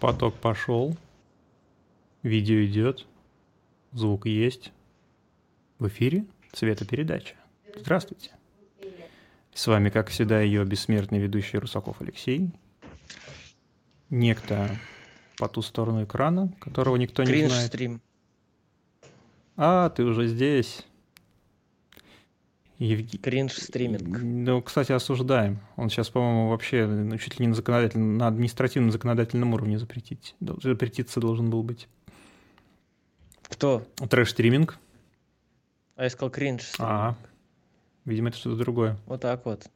Поток пошел. Видео идет. Звук есть. В эфире цветопередача. Здравствуйте. С вами, как всегда, ее бессмертный ведущий Русаков Алексей. Некто по ту сторону экрана, которого никто не Кринж знает. стрим. А, ты уже здесь. Евгений. Кринж стриминг. Ну, кстати, осуждаем. Он сейчас, по-моему, вообще ну, чуть ли не на законодательном, на административном законодательном уровне запретить. Запретиться должен был быть. Кто? Трэш-стриминг. А я сказал кринж стриминг. А, видимо, это что-то другое. Вот так вот.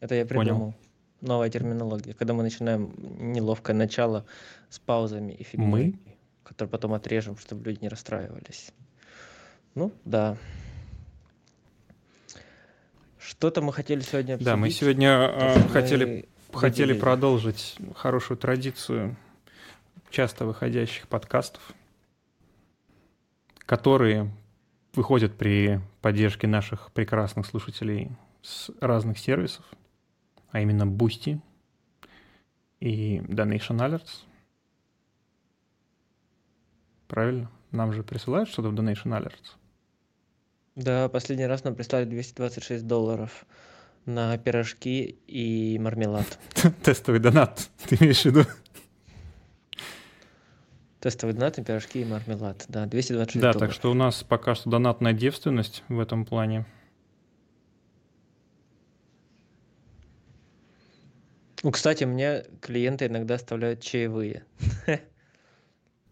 Это я Понял. придумал. Новая терминология. Когда мы начинаем неловкое начало с паузами и фигней, Мы? которые потом отрежем, чтобы люди не расстраивались. Ну, да. Что-то мы хотели сегодня обсудить. Да, мы сегодня э, хотели, хотели продолжить хорошую традицию часто выходящих подкастов, которые выходят при поддержке наших прекрасных слушателей с разных сервисов, а именно Boosty и Donation Alerts. Правильно? Нам же присылают что-то в Donation Alerts. Да, последний раз нам прислали 226 долларов на пирожки и мармелад. Тестовый донат, ты имеешь в виду? Тестовый донат на пирожки и мармелад. Да, 226 Да, долларов. так что у нас пока что донатная девственность в этом плане. Ну, кстати, мне клиенты иногда оставляют чаевые.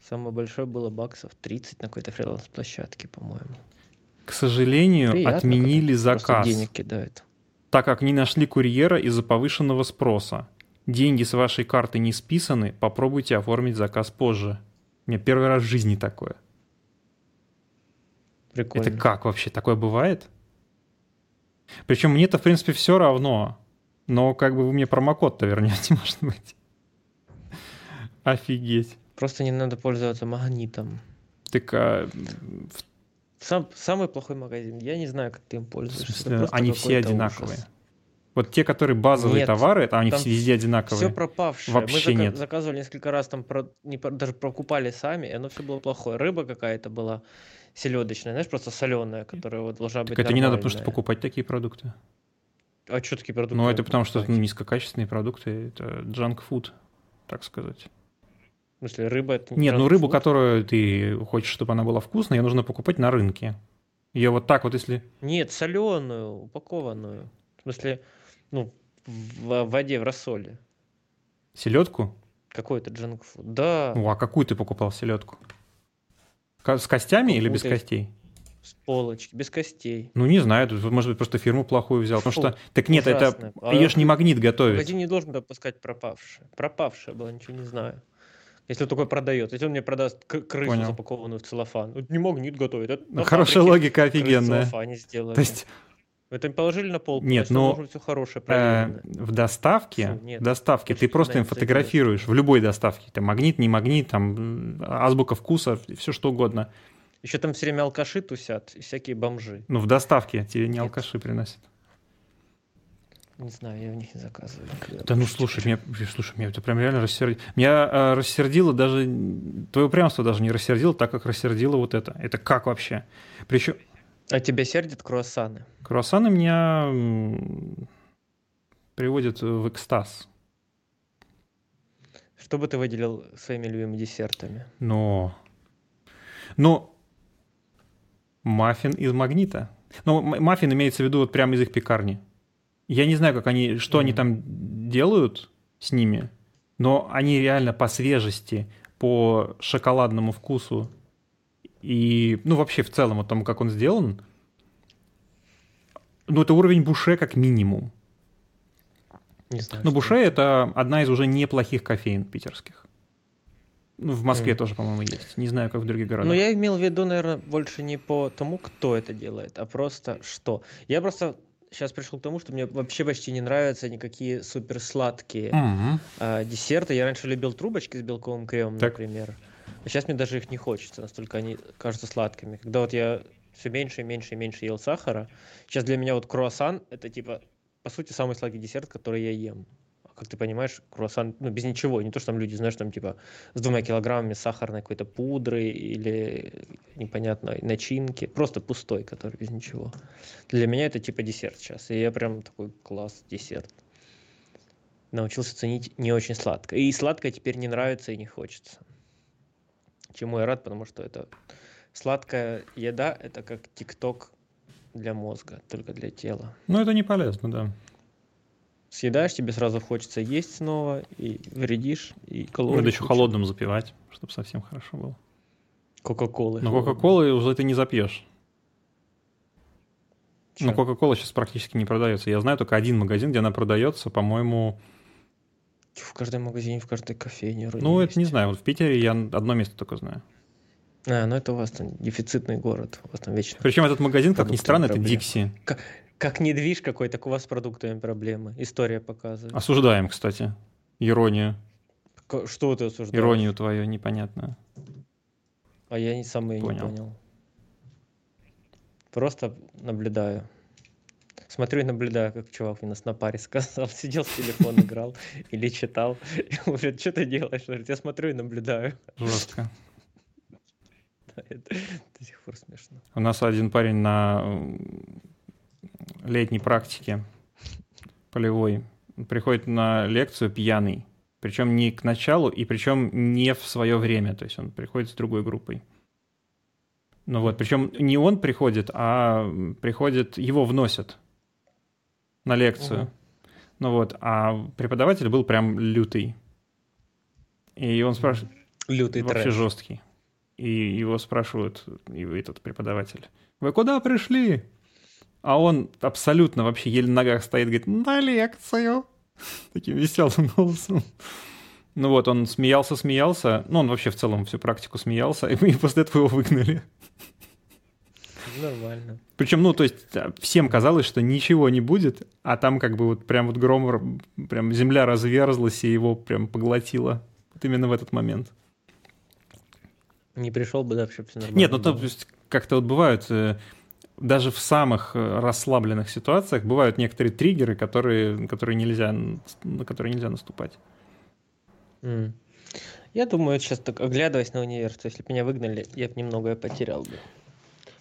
Самое большое было баксов 30 на какой-то фриланс-площадке, по-моему. К сожалению, Приятно, отменили заказ, денег кидают. так как не нашли курьера из-за повышенного спроса. Деньги с вашей карты не списаны, попробуйте оформить заказ позже. У меня первый раз в жизни такое. Прикольно. Это как вообще? Такое бывает? Причем мне-то, в принципе, все равно. Но как бы вы мне промокод-то вернете, может быть. Офигеть. Просто не надо пользоваться магнитом. Так а, в Сам, самый плохой магазин. Я не знаю, как ты им пользуешься. Они все одинаковые. ужас. Вот те, которые базовые Нет, товары, там они все везде одинаковые. Все пропавшее. Вообще Мы нет. заказывали несколько раз, там про- не даже прокупали сами, и оно все было плохое. Рыба какая-то была селедочная, знаешь, просто соленая, которая вот должна быть Так это не надо просто покупать такие продукты. А что такие продукты? Ну, это потому что ну, низкокачественные продукты, это junk food, так сказать. В смысле, рыба это не Нет, ну рыбу, которую ты хочешь, чтобы она была вкусной, ее нужно покупать на рынке. Ее вот так вот, если... Нет, соленую, упакованную. В смысле, ну, в воде, в рассоле. Селедку? Какой-то джанк фуд. Да, Ну, а какую ты покупал селедку? С костями или без костей? с полочки, без костей. Ну, не знаю, тут, может быть, просто фирму плохую взял. Потому Фу, что... Так нет, ужасно. это... А Ее ж не магнит готовить. Магазин не должен допускать пропавшее. Пропавшее было, ничего не знаю. Если такой продает. Если он мне продаст к- крысу, Понял. запакованную в целлофан. Вот не магнит готовить. Это Хорошая логика офигенная. сделали. То есть Это положили на полку. Нет, но, все хорошее, э, в доставке, Фу, нет. доставке ты просто им фотографируешь в любой доставке. Там магнит, не магнит, там азбука вкуса, все что угодно. Еще там все время алкаши тусят и всякие бомжи. Ну, в доставке тебе не Нет. алкаши приносят. Не знаю, я у них не заказываю. никогда Да ну слушай, меня, слушай, меня это прям реально рассердило. Меня э, рассердило даже... Твое упрямство даже не рассердило, так как рассердило вот это. Это как вообще? Причем А тебя сердят круассаны? круассаны меня приводят в экстаз. Что бы ты выделил своими любимыми десертами? Но... Но... Маффин из магнита. Ну, м- маффин имеется в виду вот прямо из их пекарни. Я не знаю, как они, что они Мгм. там делают с ними, но они реально по свежести, по шоколадному вкусу и, ну, вообще в целом, вот тому, как он сделан, ну, это уровень буше как минимум. Не знаю. Ну, что буше — это одна из уже неплохих кофеин питерских. Ну, в Москве Мгм. тоже, по-моему, есть. Не знаю, как в других городах. Ну, я имел в виду, наверное, больше не по тому, кто это делает, а просто что. Я просто сейчас пришел к тому, что мне вообще почти не нравятся никакие супер сладкие Мгм. десерты. Я раньше любил трубочки с белковым кремом, Так. например. А сейчас мне даже их не хочется, настолько они кажутся сладкими. Когда вот я все меньше и меньше и меньше ел сахара, сейчас для меня вот круассан это типа, по сути, самый сладкий десерт, который я ем. Как ты понимаешь, круассан, ну, без ничего. Не то, что там люди, знаешь, там, типа, с двумя килограммами сахарной какой-то пудры или непонятной начинки. Просто пустой, который без ничего. Для меня это, типа, десерт сейчас. И я прям такой, класс, десерт. Научился ценить не очень сладко. И сладкое теперь не нравится и не хочется. Чему я рад, потому что это сладкая еда, это как тикток для мозга, только для тела. Ну, это не полезно, да. Съедаешь, тебе сразу хочется есть снова, и вредишь, и калорий. Надо еще холодным запивать, чтобы совсем хорошо было. Кока-колы. Но Кока-колы уже ты не запьешь. Чё? Но Кока-кола сейчас практически не продается. Я знаю только один магазин, где она продается, по-моему... В каждом магазине, в каждой кофейне. Ну, есть. это не знаю. Вот в Питере я одно место только знаю. А, ну это у вас там дефицитный город. У вас там вечно. Причем этот магазин, как ни странно, проблем. это Дикси. Как, недвиж какой, так у вас с продуктами проблемы. История показывает. Осуждаем, кстати. Иронию. К- что ты осуждаешь? Иронию твою непонятно. А я не сам ее понял. не понял. Просто наблюдаю. Смотрю и наблюдаю, как чувак мне на паре сказал, сидел с телефон играл или читал. И говорит, что ты делаешь? Говорит, я смотрю и наблюдаю. Жестко. Это до сих пор смешно. У нас один парень на летней практике полевой приходит на лекцию пьяный. Причем не к началу, и причем не в свое время. То есть он приходит с другой группой. Ну вот, причем не он приходит, а приходит, его вносят на лекцию. Угу. Ну вот, а преподаватель был прям лютый. И он спрашивает... Лютый Вообще трэш. жесткий. И его спрашивают, и этот преподаватель, вы куда пришли? А он абсолютно вообще еле на ногах стоит, говорит, на лекцию. Таким веселым голосом. Ну вот, он смеялся, смеялся. Ну, он вообще в целом всю практику смеялся, и мы после этого его выгнали. Нормально. Причем, ну, то есть всем казалось, что ничего не будет, а там как бы вот прям вот гром, прям земля разверзлась и его прям поглотила. Вот именно в этот момент. Не пришел бы, да, вообще все нормально. Нет, ну то есть как-то вот бывают, э, даже в самых э, расслабленных ситуациях бывают некоторые триггеры, которые, которые нельзя, на которые нельзя наступать. Mm. Я думаю, сейчас так оглядываясь на универ, что если бы меня выгнали, я бы немногое потерял бы.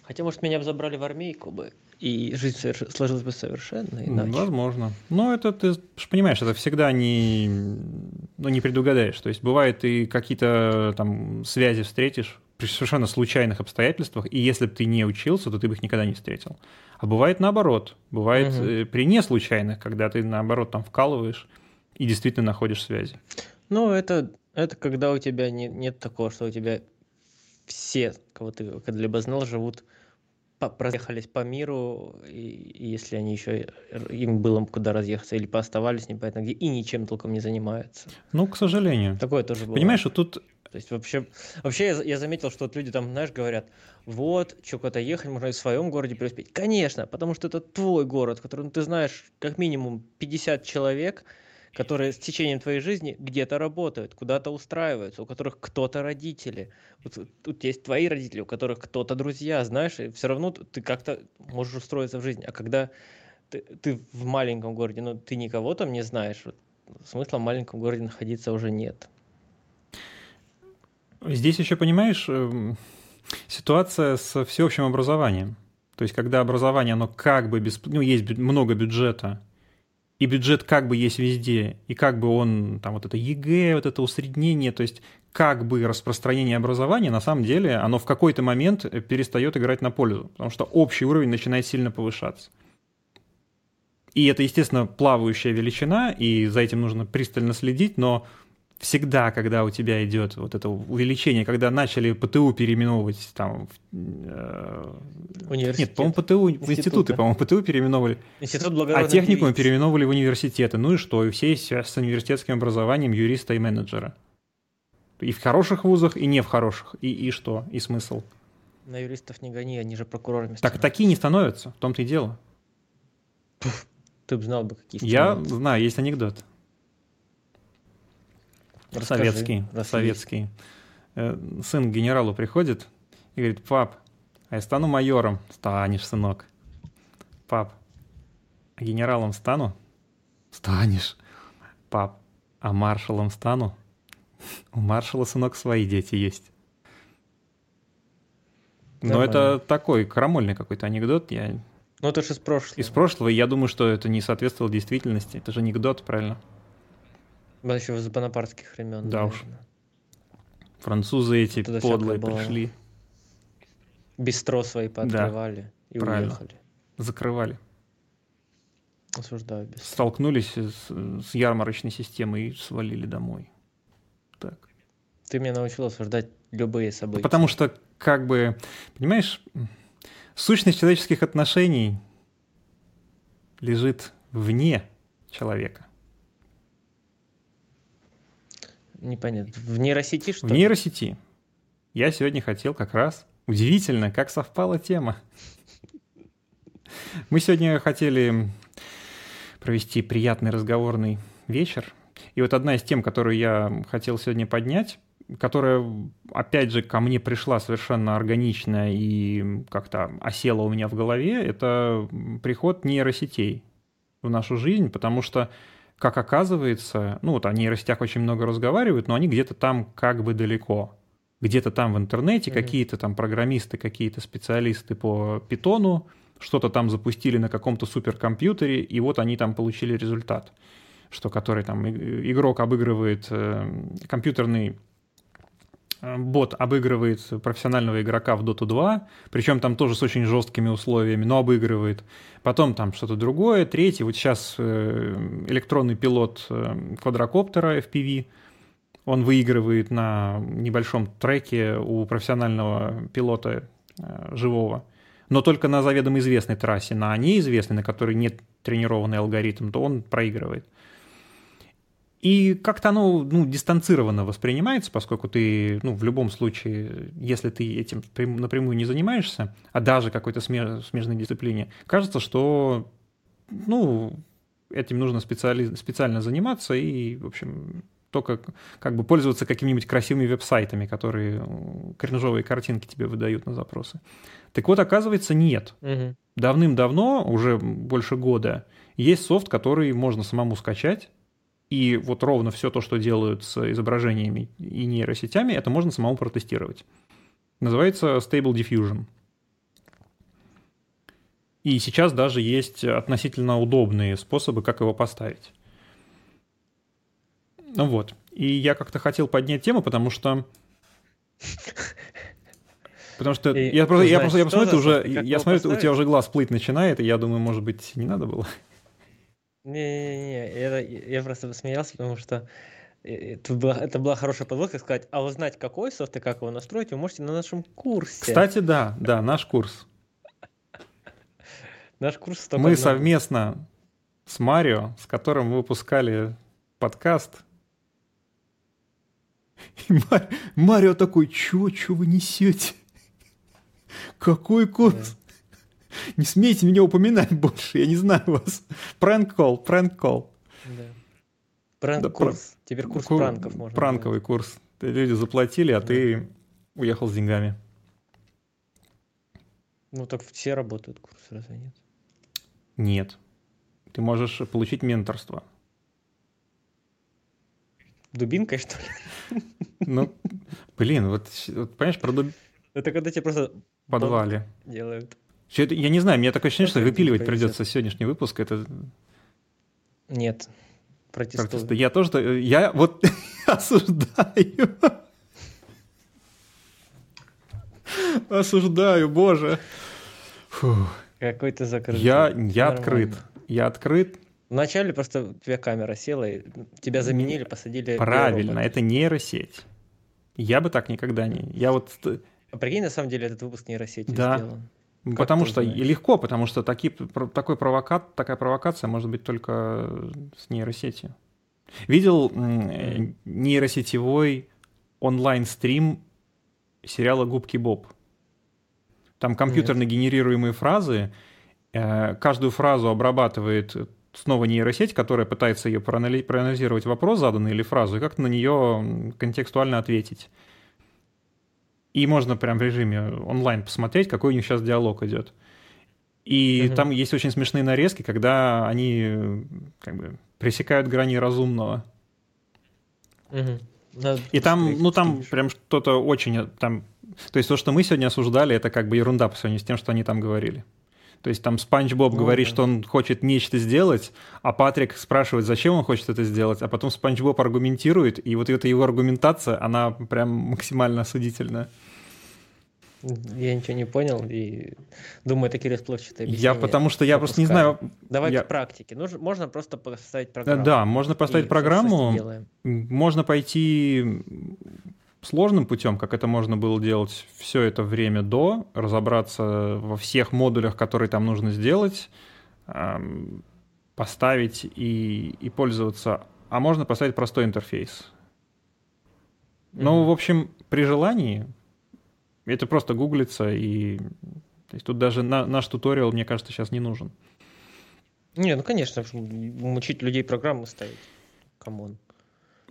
Хотя, может, меня бы забрали в армейку бы, и жизнь соверш... сложилась бы совершенно иначе. Возможно. Но это, ты понимаешь, это всегда не, ну, не предугадаешь. То есть бывает и какие-то там связи встретишь при совершенно случайных обстоятельствах, и если бы ты не учился, то ты бы их никогда не встретил. А бывает наоборот. Бывает угу. при неслучайных, когда ты наоборот там вкалываешь и действительно находишь связи. Ну, это, это когда у тебя не, нет такого, что у тебя все, кого ты когда-либо знал, живут проехались по миру, и, и если они еще им было куда разъехаться или пооставались непонятно где и ничем толком не занимаются. Ну, к сожалению. Такое тоже бывает. Понимаешь, что тут то есть вообще, вообще я, я заметил, что вот люди там, знаешь, говорят, вот, что куда-то ехать, можно и в своем городе преуспеть. Конечно, потому что это твой город, в котором ты знаешь как минимум 50 человек, которые с течением твоей жизни где-то работают, куда-то устраиваются, у которых кто-то родители. Вот тут есть твои родители, у которых кто-то друзья, знаешь, и все равно ты как-то можешь устроиться в жизни. А когда ты, ты в маленьком городе, ну ты никого там не знаешь, вот, смысла в маленьком городе находиться уже нет. Здесь еще, понимаешь, эм, ситуация с всеобщим образованием. То есть, когда образование, оно как бы без... Ну, есть много бюджета, и бюджет как бы есть везде, и как бы он, там вот это ЕГЭ, вот это усреднение, то есть как бы распространение образования, на самом деле, оно в какой-то момент перестает играть на пользу, потому что общий уровень начинает сильно повышаться. И это, естественно, плавающая величина, и за этим нужно пристально следить, но всегда, когда у тебя идет вот это увеличение, когда начали ПТУ переименовывать там... Э, Нет, по-моему, ПТУ, Институт, в институты, да? по-моему, ПТУ переименовывали. Институт А техникум переименовывали в университеты. Ну и что? И все с университетским образованием юриста и менеджера. И в хороших вузах, и не в хороших. И, и что? И смысл? На юристов не гони, они же прокурорами Так такие не становятся, в том-то и дело. Ты бы знал бы, какие Я знаю, есть анекдот. Расскажи, советский, советский. Э, сын к генералу приходит и говорит, пап, а я стану майором. Станешь, сынок. Пап, а генералом стану? Станешь. пап, а маршалом стану? У маршала, сынок, свои дети есть. Но это такой крамольный какой-то анекдот. Я... Ну, это же из прошлого. Из прошлого, я думаю, что это не соответствовало действительности. Это же анекдот, правильно? Еще из бонапартских времен. Да уж. наверное. Французы эти Туда подлые пришли, Бистро свои пооткрывали и правильно. уехали. закрывали. Осуждаю бистро. Столкнулись с, с ярмарочной системой и свалили домой. Так. Ты меня научил осуждать любые события. Потому что, как бы, понимаешь, сущность человеческих отношений лежит вне человека. Непонятно. В нейросети что В нейросети. Я сегодня хотел как раз... Удивительно, как совпала тема. Мы сегодня хотели провести приятный разговорный вечер. И вот одна из тем, которую я хотел сегодня поднять, которая, опять же, ко мне пришла совершенно органично и как-то осела у меня в голове, это приход нейросетей в нашу жизнь, потому что, как оказывается, ну вот о нейросетях очень много разговаривают, но они где-то там как бы далеко. Где-то там в интернете Мгм. какие-то там программисты, какие-то специалисты по питону что-то там запустили на каком-то суперкомпьютере, и вот они там получили результат, что который там игрок обыгрывает, э, компьютерный бот обыгрывает профессионального игрока в Dota 2, причем там тоже с очень жесткими условиями, но обыгрывает. Потом там что-то другое, третье. Вот сейчас э, электронный пилот э, квадрокоптера FPV, он выигрывает на небольшом треке у профессионального пилота э, живого, но только на заведомо известной трассе, на неизвестной, на которой нет тренированный алгоритм, то он проигрывает. И как-то оно ну, дистанцированно воспринимается, поскольку ты, ну, в любом случае, если ты этим прям- напрямую не занимаешься, а даже какой-то смеж- смежной дисциплине, кажется, что, ну, этим нужно специали- специально заниматься и, в общем, только как бы пользоваться какими-нибудь красивыми веб-сайтами, которые кринжовые картинки тебе выдают на запросы. Так вот, оказывается, нет. Мгм. Давным-давно, уже больше года, есть софт, который можно самому скачать, и вот ровно все то, что делают с изображениями и нейросетями, это можно самому протестировать. Называется Stable Diffusion. И сейчас даже есть относительно удобные способы, как его поставить. Ну вот. И я как-то хотел поднять тему, потому что... Потому что И я просто, я узнать, просто, я посмотрю, уже, я смотрю, у тебя уже глаз плыть начинает, и я думаю, может быть, не надо было. Не-не-не, это- я просто посмеялся, потому что это была, это была хорошая подводка сказать, а узнать, какой софт и как его настроить, вы можете на нашем курсе. Кстати, да, да, наш курс. Наш курс Мы совместно с Марио, с которым мы выпускали подкаст. И Ма- Марио такой, чё, чё вы несете? Какой курс? Не смейте меня упоминать больше, я не знаю вас. Пранк-колл, пранк-колл. Да. Пранк Да, курс. Теперь курс Ку- пранков можно. Пранковый курс. Люди заплатили, а Да. ты уехал с деньгами. делать. Ну так все работают курсы, разве нет? Нет. Ты можешь получить менторство. Дубинкой, что ли? Ну, блин, вот, вот понимаешь, про дуб- Это когда тебе просто в подвале. делают. Всё это- я не знаю, мне такое ощущение, что выпиливать придется сегодняшний выпуск. Это Нет. Протестую. протесты. Я тоже, та- я вот осуждаю. Осуждаю, боже. Какой ты закрытый. Я, я Нормально. открыт. Я открыт. Вначале просто у тебя камера села, и тебя заменили, посадили. Правильно, это нейросеть. Я бы так никогда не... Я вот... А прикинь, на самом деле этот выпуск нейросети Да. сделан. Потому ты что узнаешь? и легко, потому что такие, такой провокат, такая провокация может быть только с нейросетью. Видел э, нейросетевой онлайн-стрим сериала «Губки Боб»? Там компьютерно генерируемые фразы. э, Каждую фразу обрабатывает снова нейросеть, которая пытается ее проанали- проанализировать вопрос заданный или фразу, и как на нее контекстуально ответить. И можно прям в режиме онлайн посмотреть, какой у них сейчас диалог идет. И Мгм. там есть очень смешные нарезки, когда они э, как бы пресекают грани разумного. Мгм. Надо И там, ну там скинешь. прям что-то очень э, там, то есть то, что мы сегодня осуждали, это как бы ерунда по сравнению с тем, что они там говорили. То есть там Спанч Боб Ну говорит, да. что он хочет нечто сделать, а Патрик спрашивает, зачем он хочет это сделать, а потом Спанч Боб аргументирует, и вот эта его аргументация, она прям максимально осудительная. Я ничего не понял и думаю, это Кирилл что-то Я потому что я просто не знаю, Давай я- к практике. Нужно, можно просто поставить да, программу. да, можно поставить И, программу. Можно пойти сложным путем, как это можно было делать все это время до, разобраться во всех модулях, которые там нужно сделать, поставить и, и пользоваться. А можно поставить простой интерфейс. Ну, Мгм. в общем, при желании это просто гуглится, и то есть тут даже на- наш туториал, мне кажется, сейчас не нужен. Не, ну конечно, мучить людей программы ставить. Come on.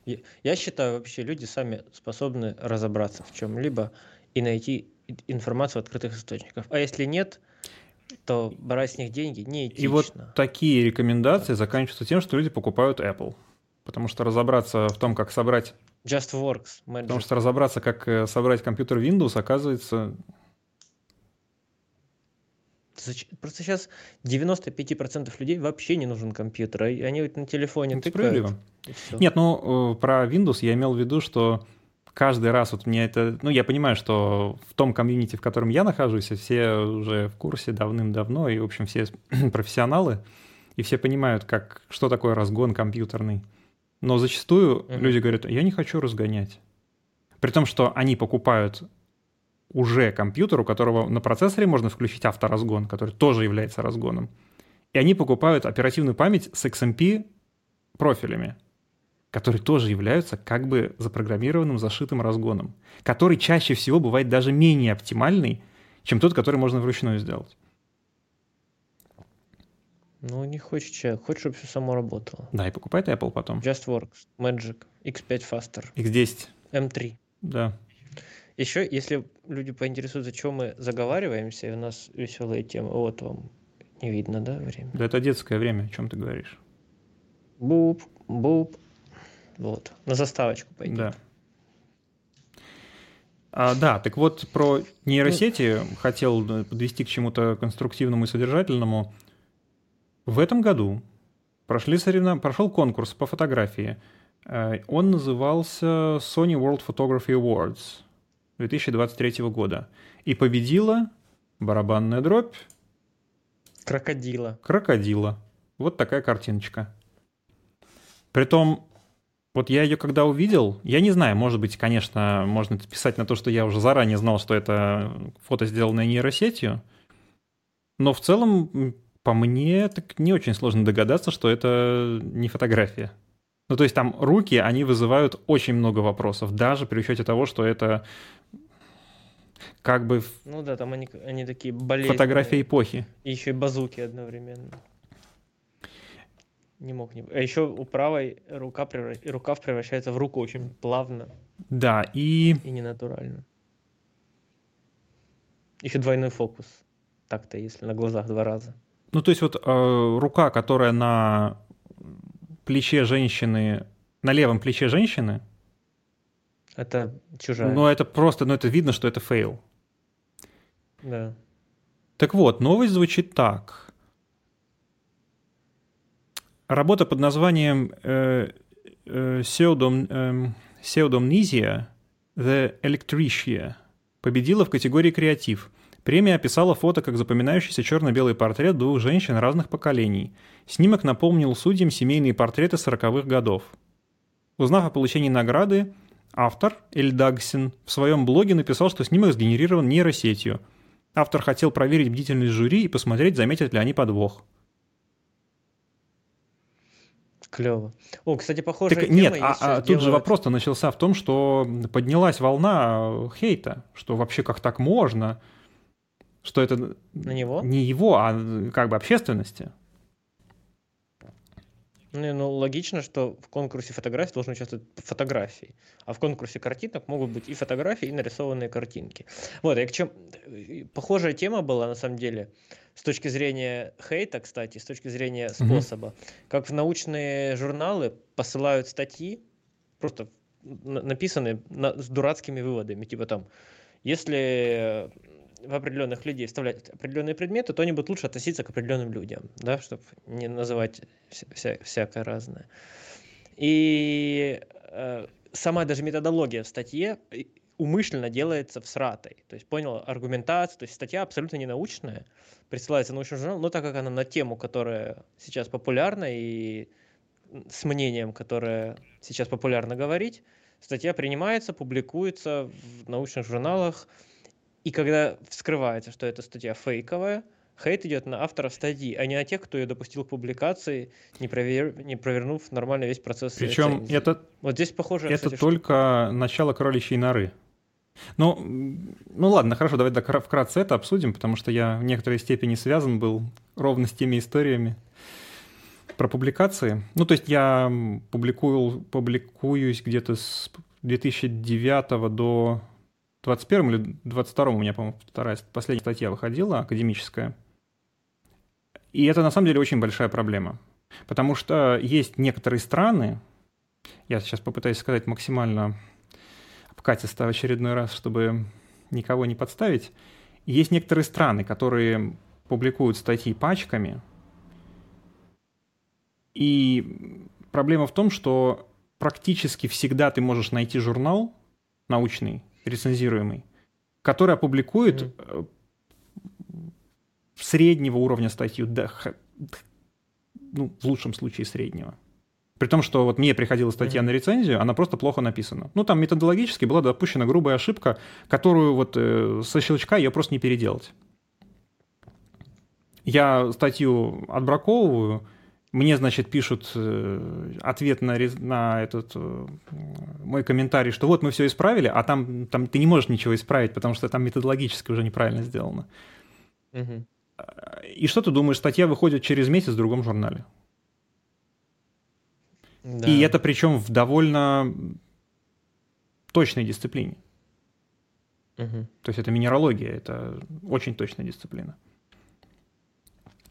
Я, считаю, вообще люди сами способны разобраться в чем-либо и найти информацию в открытых источниках. А если нет, то брать с них деньги неэтично. И вот такие рекомендации заканчиваются тем, что люди покупают Apple. Потому что разобраться в том, как собрать just works, magic. Потому что разобраться, как э, собрать компьютер Windows, оказывается... Просто сейчас 95% людей вообще не нужен компьютер, и они вот на телефоне это тыкают. Нет, ну, э, про Windows я имел в виду, что каждый раз вот мне это... Ну, я понимаю, что в том комьюнити, в котором я нахожусь, все уже в курсе давным-давно, и, в общем, все профессионалы, и все понимают, как, что такое разгон компьютерный. Но зачастую Мгм. люди говорят, я не хочу разгонять. При том, что они покупают уже компьютер, у которого на процессоре можно включить авторазгон, который тоже является разгоном. И они покупают оперативную память с XMP профилями, которые тоже являются как бы запрограммированным зашитым разгоном, который чаще всего бывает даже менее оптимальный, чем тот, который можно вручную сделать. Ну, не хочет человек, хочет, чтобы все само работало. Да, и покупает Apple потом. JustWorks, Magic, X5 Faster, X10, M3. да. Еще, если люди поинтересуются, чем мы заговариваемся, и у нас веселые темы, вот вам не видно, да, время? Да это детское время, о чем ты говоришь. Буп, буп. Вот, на заставочку пойдет. Да. А, да, так вот про нейросети хотел э, подвести к чему-то конструктивному и содержательному. В этом году прошли соревнов... прошел конкурс по фотографии. Э, Он назывался Sony World Photography Awards 2023 года. И победила барабанная дробь Крокодила. крокодила. Вот такая картиночка. Притом, вот я ее когда увидел, я не знаю, может быть, конечно, можно писать на то, что я уже заранее знал, что это фото, сделанное нейросетью, но в целом, по мне, так не очень сложно догадаться, что это не фотография. Ну, то есть там руки, они вызывают очень много вопросов, даже при учете того, что это как бы Ну да, там они, они такие болезненные. фотография эпохи. И еще и базуки одновременно. Не мог не... А еще у правой рука превра- рукав превращается в руку очень плавно Да, и и ненатурально. Еще двойной фокус. Так-то, если на глазах два раза. Ну, то есть вот э, рука, которая на плече женщины, на левом плече женщины, Это чужая. ну, это просто, ну, это видно, что это fail. Да. Так вот, новость звучит так. Работа под названием э, э, Pseudom- эм, Pseudomnesia The Electrician победила в категории «Креатив». Премия описала фото как запоминающийся черно-белый портрет двух женщин разных поколений. Снимок напомнил судьям семейные портреты 40-х годов. Узнав о получении награды, автор Эль Дагсин в своем блоге написал, что снимок сгенерирован нейросетью. Автор хотел проверить бдительность жюри и посмотреть, заметят ли они подвох. Клево. О, кстати, похожая Так, тема нет, а, сейчас а тут же делают- вопрос-то начался в том, что поднялась волна э, хейта, что вообще как так можно, что это На него? не его, а как бы общественности. Ну, ну, логично, что в конкурсе фотографий должны участвовать фотографии, а в конкурсе картинок могут быть и фотографии, и нарисованные картинки. Вот, и к чем... Похожая тема была, на самом деле, с точки зрения хейта, кстати, с точки зрения способа. Угу. Как в научные журналы посылают статьи, просто написанные на, с дурацкими выводами, типа там, если в определенных людей вставлять определенные предметы, то они будут лучше относиться к определенным людям, да, чтобы не называть вся, всякое разное. И э, сама даже методология в статье умышленно делается в сратой. То есть, понял, аргументация, то есть статья абсолютно не научная, присылается научный журнал, но так как она на тему, которая сейчас популярна и с мнением, которое сейчас популярно говорить, статья принимается, публикуется в научных журналах, и когда вскрывается, что эта статья фейковая, хейт идет на авторов статьи, а не на тех, кто ее допустил к публикации, не, провер... не провернув нормально весь процесс Причем это, вот здесь похоже, это кстати, только что... начало кроличьей норы. Ну, ну ладно, хорошо, давай вкратце это обсудим, потому что я в некоторой степени связан был ровно с теми историями про публикации. Ну, то есть я публикую, публикуюсь где-то с 2009 до 21 или 22 у меня, по-моему, вторая, последняя статья выходила, академическая. И это на самом деле очень большая проблема. Потому что есть некоторые страны, я сейчас попытаюсь сказать максимально обкатисто в очередной раз, чтобы никого не подставить. Есть некоторые страны, которые публикуют статьи пачками. И проблема в том, что практически всегда ты можешь найти журнал научный, рецензируемый, который опубликует mm-hmm. среднего уровня статью, да, ну, в лучшем случае среднего. При том, что вот мне приходила статья mm-hmm. на рецензию, она просто плохо написана. Ну, там методологически была допущена грубая ошибка, которую вот э, со щелчка ее просто не переделать. Я статью отбраковываю, мне, значит, пишут э, ответ на, на этот э, мой комментарий, что вот мы все исправили, а там, там ты не можешь ничего исправить, потому что там методологически уже неправильно сделано. Угу. И что ты думаешь, статья выходит через месяц в другом журнале? Да. И это причем в довольно точной дисциплине. Угу. То есть это минералогия, это очень точная дисциплина.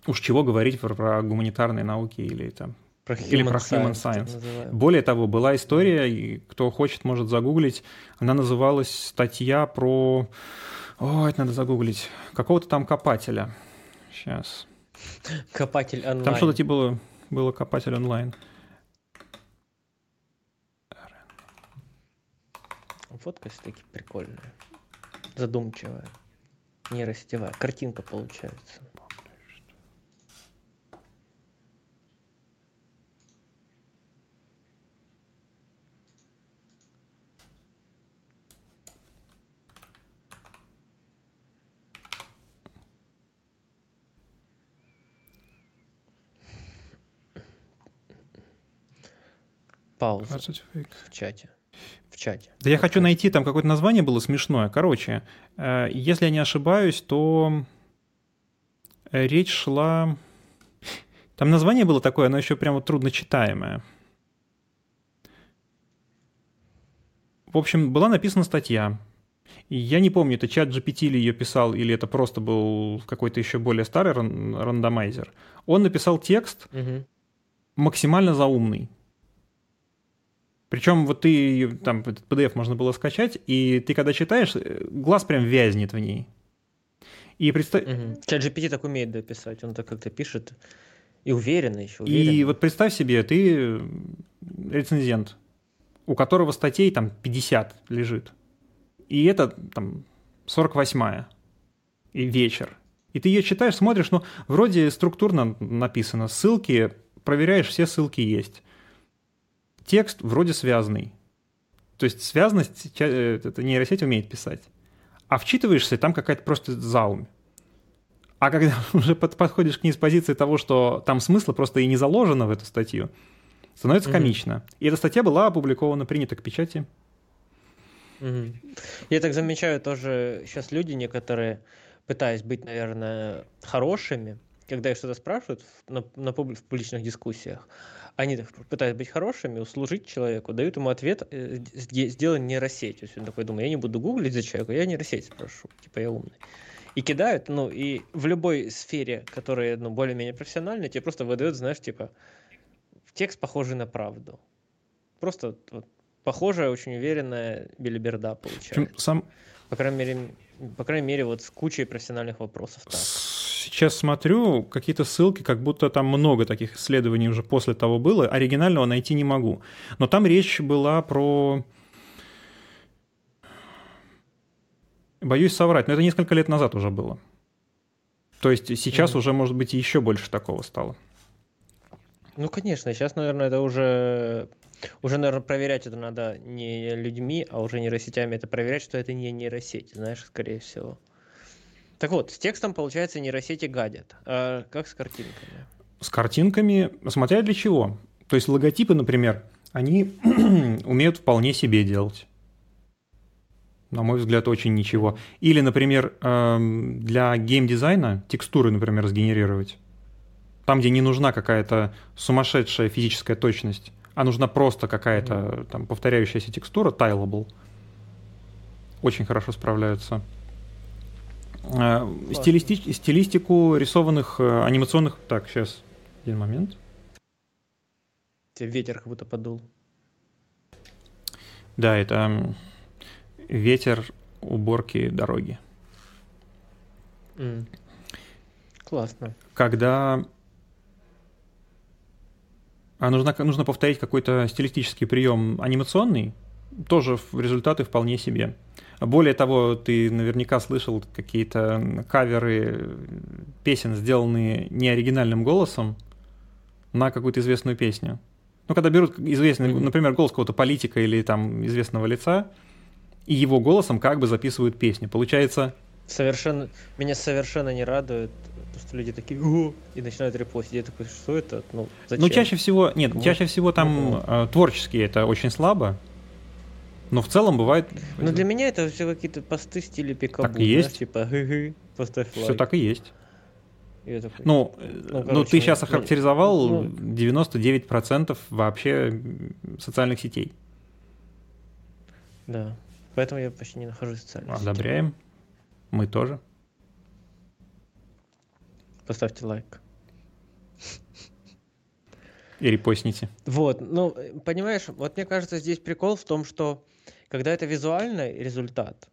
Уж чего говорить про, про гуманитарные науки или там про или про human science. science. Более того, была история, и кто хочет, может загуглить. Она называлась статья про... Ой, это надо загуглить. Какого-то там копателя. Сейчас. Копатель онлайн. Там что-то типа было, было копатель онлайн. Фотка все-таки прикольная. Задумчивая. Нейросетевая. Картинка получается. Пауза. В чате. В чате. Да я хочу найти, там какое-то название было смешное. Короче, э, если я не ошибаюсь, то э, речь шла... Там название было такое, оно еще прямо трудно читаемое. В общем, была написана статья. И я не помню, это чат GPT или ее писал, или это просто был какой-то еще более старый ран- рандомайзер. Он написал текст угу. максимально заумный. Причем вот ты, там, этот PDF можно было скачать, и ты когда читаешь, э, глаз прям вязнет в ней. И представь... Угу. Чат GPT так умеет дописать, он так как-то пишет и уверенно еще. Уверенно. И вот представь себе, ты рецензент, у которого статей там 50 лежит, и это там 48-я, и вечер. И ты ее читаешь, смотришь, ну, вроде структурно написано, ссылки, проверяешь, все ссылки есть текст вроде связанный. То есть связанность э, эта нейросеть умеет писать. А вчитываешься, там какая-то просто заумь. А когда уже под, подходишь к ней с позиции того, что там смысла просто и не заложено в эту статью, становится mm-hmm. комично. И эта статья была опубликована, принята к печати. Mm-hmm. Я так замечаю тоже сейчас люди некоторые, пытаясь быть, наверное, хорошими, когда их что-то спрашивают на, на в публичных дискуссиях, они пытаются быть хорошими, услужить человеку, дают ему ответ, э, сделай нейросеть. То есть он такой думает, я не буду гуглить за человека, я нейросеть спрошу, типа я умный. И кидают, ну, и в любой сфере, которая, ну, более-менее профессиональная, тебе просто выдают, знаешь, типа, текст похожий на правду. Просто вот, похожая, очень уверенная билиберда получается. Сам... По крайней мере, по крайней мере, вот с кучей профессиональных вопросов. Так. Сейчас смотрю, какие-то ссылки, как будто там много таких исследований уже после того было. Оригинального найти не могу. Но там речь была про... Боюсь соврать, но это несколько лет назад уже было. То есть сейчас mm. уже, может быть, еще больше такого стало. Ну, конечно, сейчас, наверное, это уже уже, наверное, проверять это надо не людьми, а уже нейросетями это проверять, что это не нейросеть, знаешь, скорее всего. Так вот, с текстом, получается, нейросети гадят. А как с картинками? С картинками, смотря для чего. То есть логотипы, например, они умеют вполне себе делать. На мой взгляд, очень ничего. Или, например, эм, для геймдизайна текстуры, например, сгенерировать. Там, где не нужна какая-то сумасшедшая физическая точность, а нужна просто какая-то там повторяющаяся текстура, tileable, очень хорошо справляются. А, стилисти... Стилистику рисованных э, анимационных... Так, сейчас, один момент. Тебе ветер как будто подул. Да, это ветер уборки дороги. Mm. Классно. Когда а нужно, нужно повторить какой-то стилистический прием анимационный, тоже результаты вполне себе. Более того, ты наверняка слышал какие-то каверы песен, сделанные не оригинальным голосом, на какую-то известную песню. Ну, когда берут известный, например, голос какого-то политика или там известного лица, и его голосом как бы записывают песню. Получается... Совершенно, меня совершенно не радует что люди такие О! и начинают репостить. Я такой, что это? Ну, зачем? ну чаще всего, нет, Кому? чаще всего там э, творчески это очень слабо. Но в целом бывает... Но для меня это все какие-то посты в стиле пикабу. Так и есть. Типа, гы поставь лайк. Все так и есть. И такой, ну, ну, ну короче, ну, ты сейчас охарактеризовал ну, 99% вообще социальных сетей. Да, поэтому я почти не нахожусь в социальных Одобряем. Сетях. Мы тоже. Поставьте лайк. И репостните. Вот, ну, понимаешь, вот мне кажется, здесь прикол в том, что когда это визуальный результат,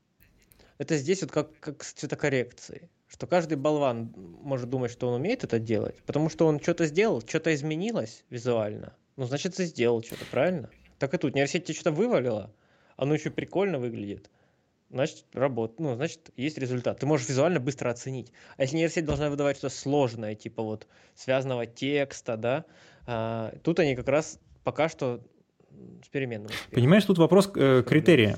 это здесь вот как, как с цветокоррекцией, что каждый болван может думать, что он умеет это делать, потому что он что-то сделал, что-то изменилось визуально. Ну, значит, ты сделал что-то, правильно? Так и тут нейросеть тебе что-то вывалила, оно еще прикольно выглядит значит, работа, ну, значит, есть результат. Ты можешь визуально быстро оценить. А если нейросеть должна выдавать что-то сложное, типа вот связанного текста, да, а, тут они как раз пока что с переменным. Понимаешь, тут вопрос э, критерия.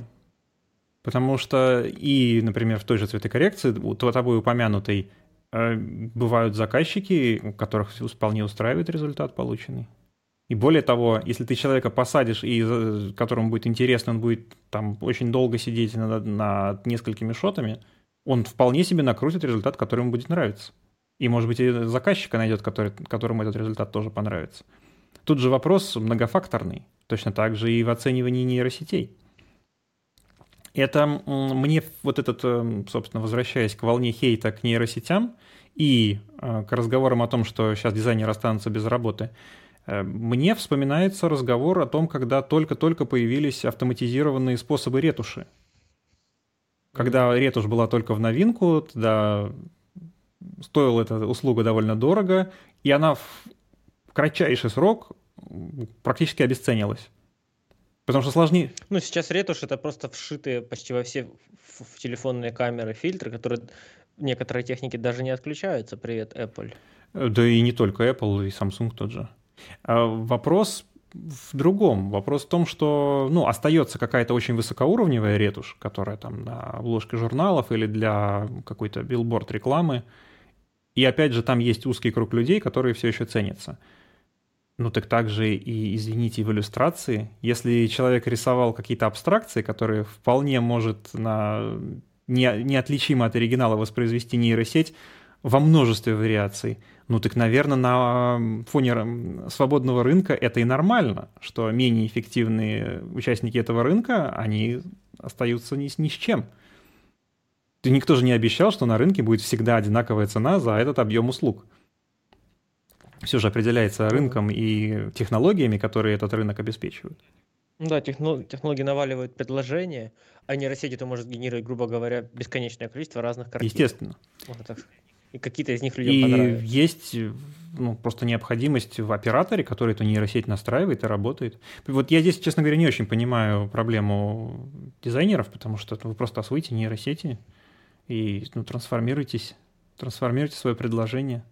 Потому что и, например, в той же цветокоррекции, тобой упомянутой, э, бывают заказчики, которых вполне устраивает результат полученный. И более того, если ты человека посадишь, и которому будет интересно, он будет там очень долго сидеть над, над несколькими шотами, он вполне себе накрутит результат, который ему будет нравиться. И, может быть, и заказчика найдет, который, которому этот результат тоже понравится. Тут же вопрос многофакторный, точно так же и в оценивании нейросетей. Это мне вот этот, э, собственно, возвращаясь к волне хейта к нейросетям и э, к разговорам о том, что сейчас дизайнеры останутся без работы – Э, мне вспоминается разговор о том, когда только-только появились автоматизированные способы ретуши. Когда ретушь была только в новинку, тогда стоила эта услуга довольно дорого, и она в кратчайший срок практически обесценилась. Потому что сложнее... Ну, сейчас ретушь — это просто вшитые почти во все в телефонные камеры фильтры, которые некоторые техники даже не отключаются. Привет, Apple. Да и не только Apple, и Samsung тот же. А, вопрос в другом. Вопрос в том, что ну, остается какая-то очень высокоуровневая ретушь, которая там на обложке журналов или для какой-то билборд рекламы. И опять же, там есть узкий круг людей, которые все еще ценятся. Ну так также и, извините, в иллюстрации. Если человек рисовал какие-то абстракции, которые вполне может на не, неотличимо от оригинала воспроизвести нейросеть, во множестве вариаций. Ну так, наверное, на фоне свободного рынка это и нормально, что менее эффективные участники этого рынка, они остаются ни, ни с чем. Никто же не обещал, что на рынке будет всегда одинаковая цена за этот объем услуг. Все же определяется рынком и технологиями, которые этот рынок обеспечивают. Ну да, технологии наваливают предложения, а нейросеть это может генерировать, грубо говоря, бесконечное количество разных картинок. Естественно. Можно так сказать. И какие-то из них людям и понравятся. есть ну, просто необходимость в операторе, который эту нейросеть настраивает и работает. Вот я здесь, честно говоря, не очень понимаю проблему дизайнеров, потому что вы просто освоите нейросети и ну, трансформируйтесь, трансформируйте свое предложение.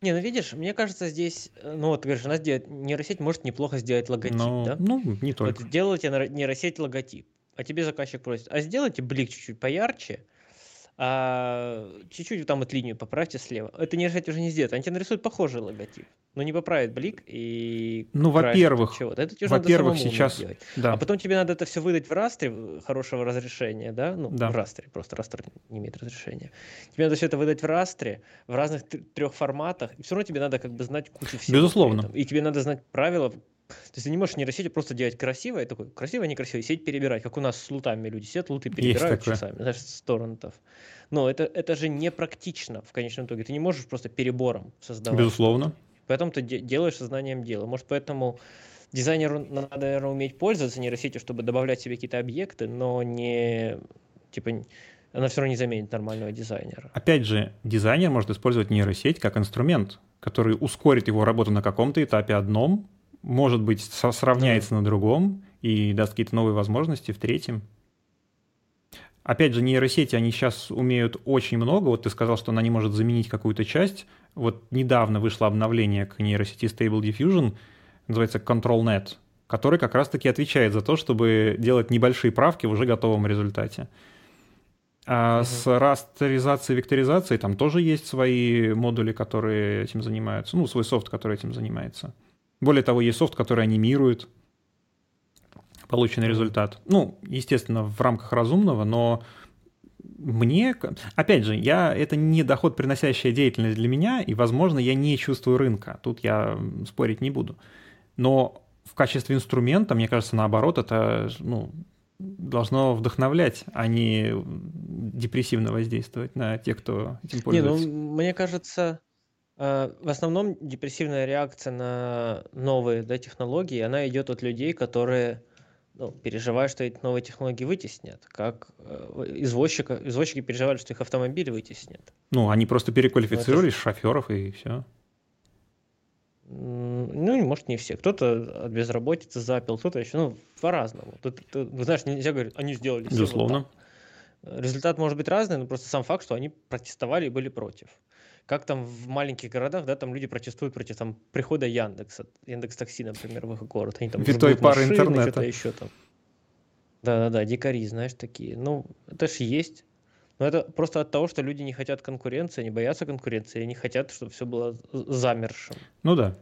Не, ну видишь, мне кажется, здесь, э, ну вот, говоришь, у нас нейросеть может неплохо сделать логотип, Но, да? ну, не только. Вот делаете нейросеть логотип, а тебе заказчик просит, а сделайте блик чуть-чуть поярче, а, чуть-чуть там вот линию поправьте слева. Это нейросеть уже не сделает. Они тебе нарисуют похожий логотип, но не поправит блик и Ну, во-первых, во-первых, сейчас, да, А потом тебе надо это все выдать в растре хорошего разрешения, да? Ну, Да. в растре, просто растр не имеет разрешения. Тебе надо все это выдать в растре, в разных трех форматах. И все равно тебе надо как бы знать кучу всего. Безусловно. И тебе надо знать правила. То есть ты не можешь нейросетью просто делать красиво, и такой, красиво, некрасиво, и сидеть перебирать, как у нас с лутами люди сидят, луты перебирают такое. часами, знаешь, с торрентов. Но это, это же непрактично в конечном итоге. Ты не можешь просто перебором создавать. безусловно. Поэтому ты де- делаешь сознанием дела. Может, поэтому дизайнеру надо, наверное, уметь пользоваться нейросетью, чтобы добавлять себе какие-то объекты, но не типа она все равно не заменит нормального дизайнера. Опять же, дизайнер может использовать нейросеть как инструмент, который ускорит его работу на каком-то этапе одном, может быть, сравняется на другом и даст какие-то новые возможности в третьем. Опять же, нейросети, они сейчас умеют очень много. Вот ты сказал, что она не может заменить какую-то часть. Вот недавно вышло обновление к нейросети Stable Diffusion, называется ControlNet, который как раз-таки отвечает за то, чтобы делать небольшие правки в уже готовом результате. А Мгм. с растеризацией векторизацией там тоже есть свои модули, которые этим занимаются. Ну, свой софт, который этим занимается. Более того, есть софт, который анимирует полученный результат. Ну, естественно, в рамках разумного, но мне, опять же, я, это не доход приносящая деятельность для меня, и, возможно, я не чувствую рынка. Тут я спорить не буду. Но в качестве инструмента, мне кажется, наоборот, это ну, должно вдохновлять, а не депрессивно воздействовать на тех, кто этим Не, ну пользуется. мне кажется, в основном депрессивная реакция на новые да, технологии, она идет от людей, которые ну, переживают, что эти новые технологии вытеснят, как э, извозчика, извозчики переживали, что их автомобиль вытеснят. Ну, они просто переквалифицировались, шоферов и все. Ну, может, не все. Кто-то от безработицы запил, кто-то еще, ну, по-разному. Тут, тут, знаешь, нельзя говорить, они сделали вот Безусловно. так. Результат может быть разный, но просто сам факт, что они протестовали и были против. Как там в маленьких городах, да, там люди протестуют против там прихода Яндекса, Яндекс Такси, например, в их город. Они там Витой пары машины, интернета. что-то еще там. Да-да-да, дикари, знаешь, такие. Ну, это ж есть. Но это просто от того, что люди не хотят конкуренции, они боятся конкуренции, они хотят, чтобы все было замершим. Ну да.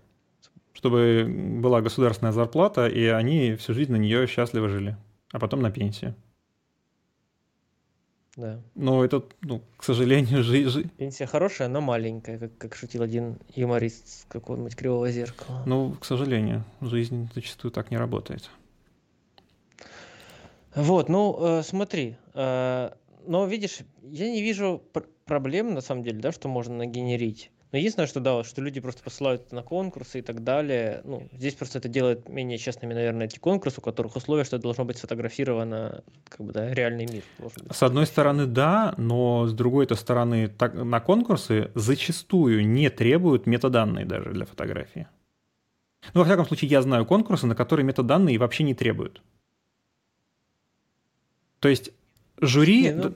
Чтобы была государственная зарплата, и они всю жизнь на нее счастливо жили. А потом на пенсию. Да. Но это, ну, к сожалению, жизнь... Пенсия хорошая, но маленькая, как, как шутил один юморист с какого-нибудь кривого зеркала. Ну, к сожалению, жизнь зачастую так не работает. Вот, ну, э, смотри, э, но видишь, я не вижу пр- проблем, на самом деле, да, что можно нагенерить. Но единственное, что да, что люди просто посылают на конкурсы и так далее. Ну, здесь просто это делает менее честными, наверное, эти конкурсы, у которых условия, что это должно быть сфотографировано, как бы, да, реальный мир. С одной стороны, да, но с другой-то стороны, так, на конкурсы зачастую не требуют метаданные даже для фотографии. Ну, во всяком случае, я знаю конкурсы, на которые метаданные вообще не требуют. То есть жюри... Не, ну,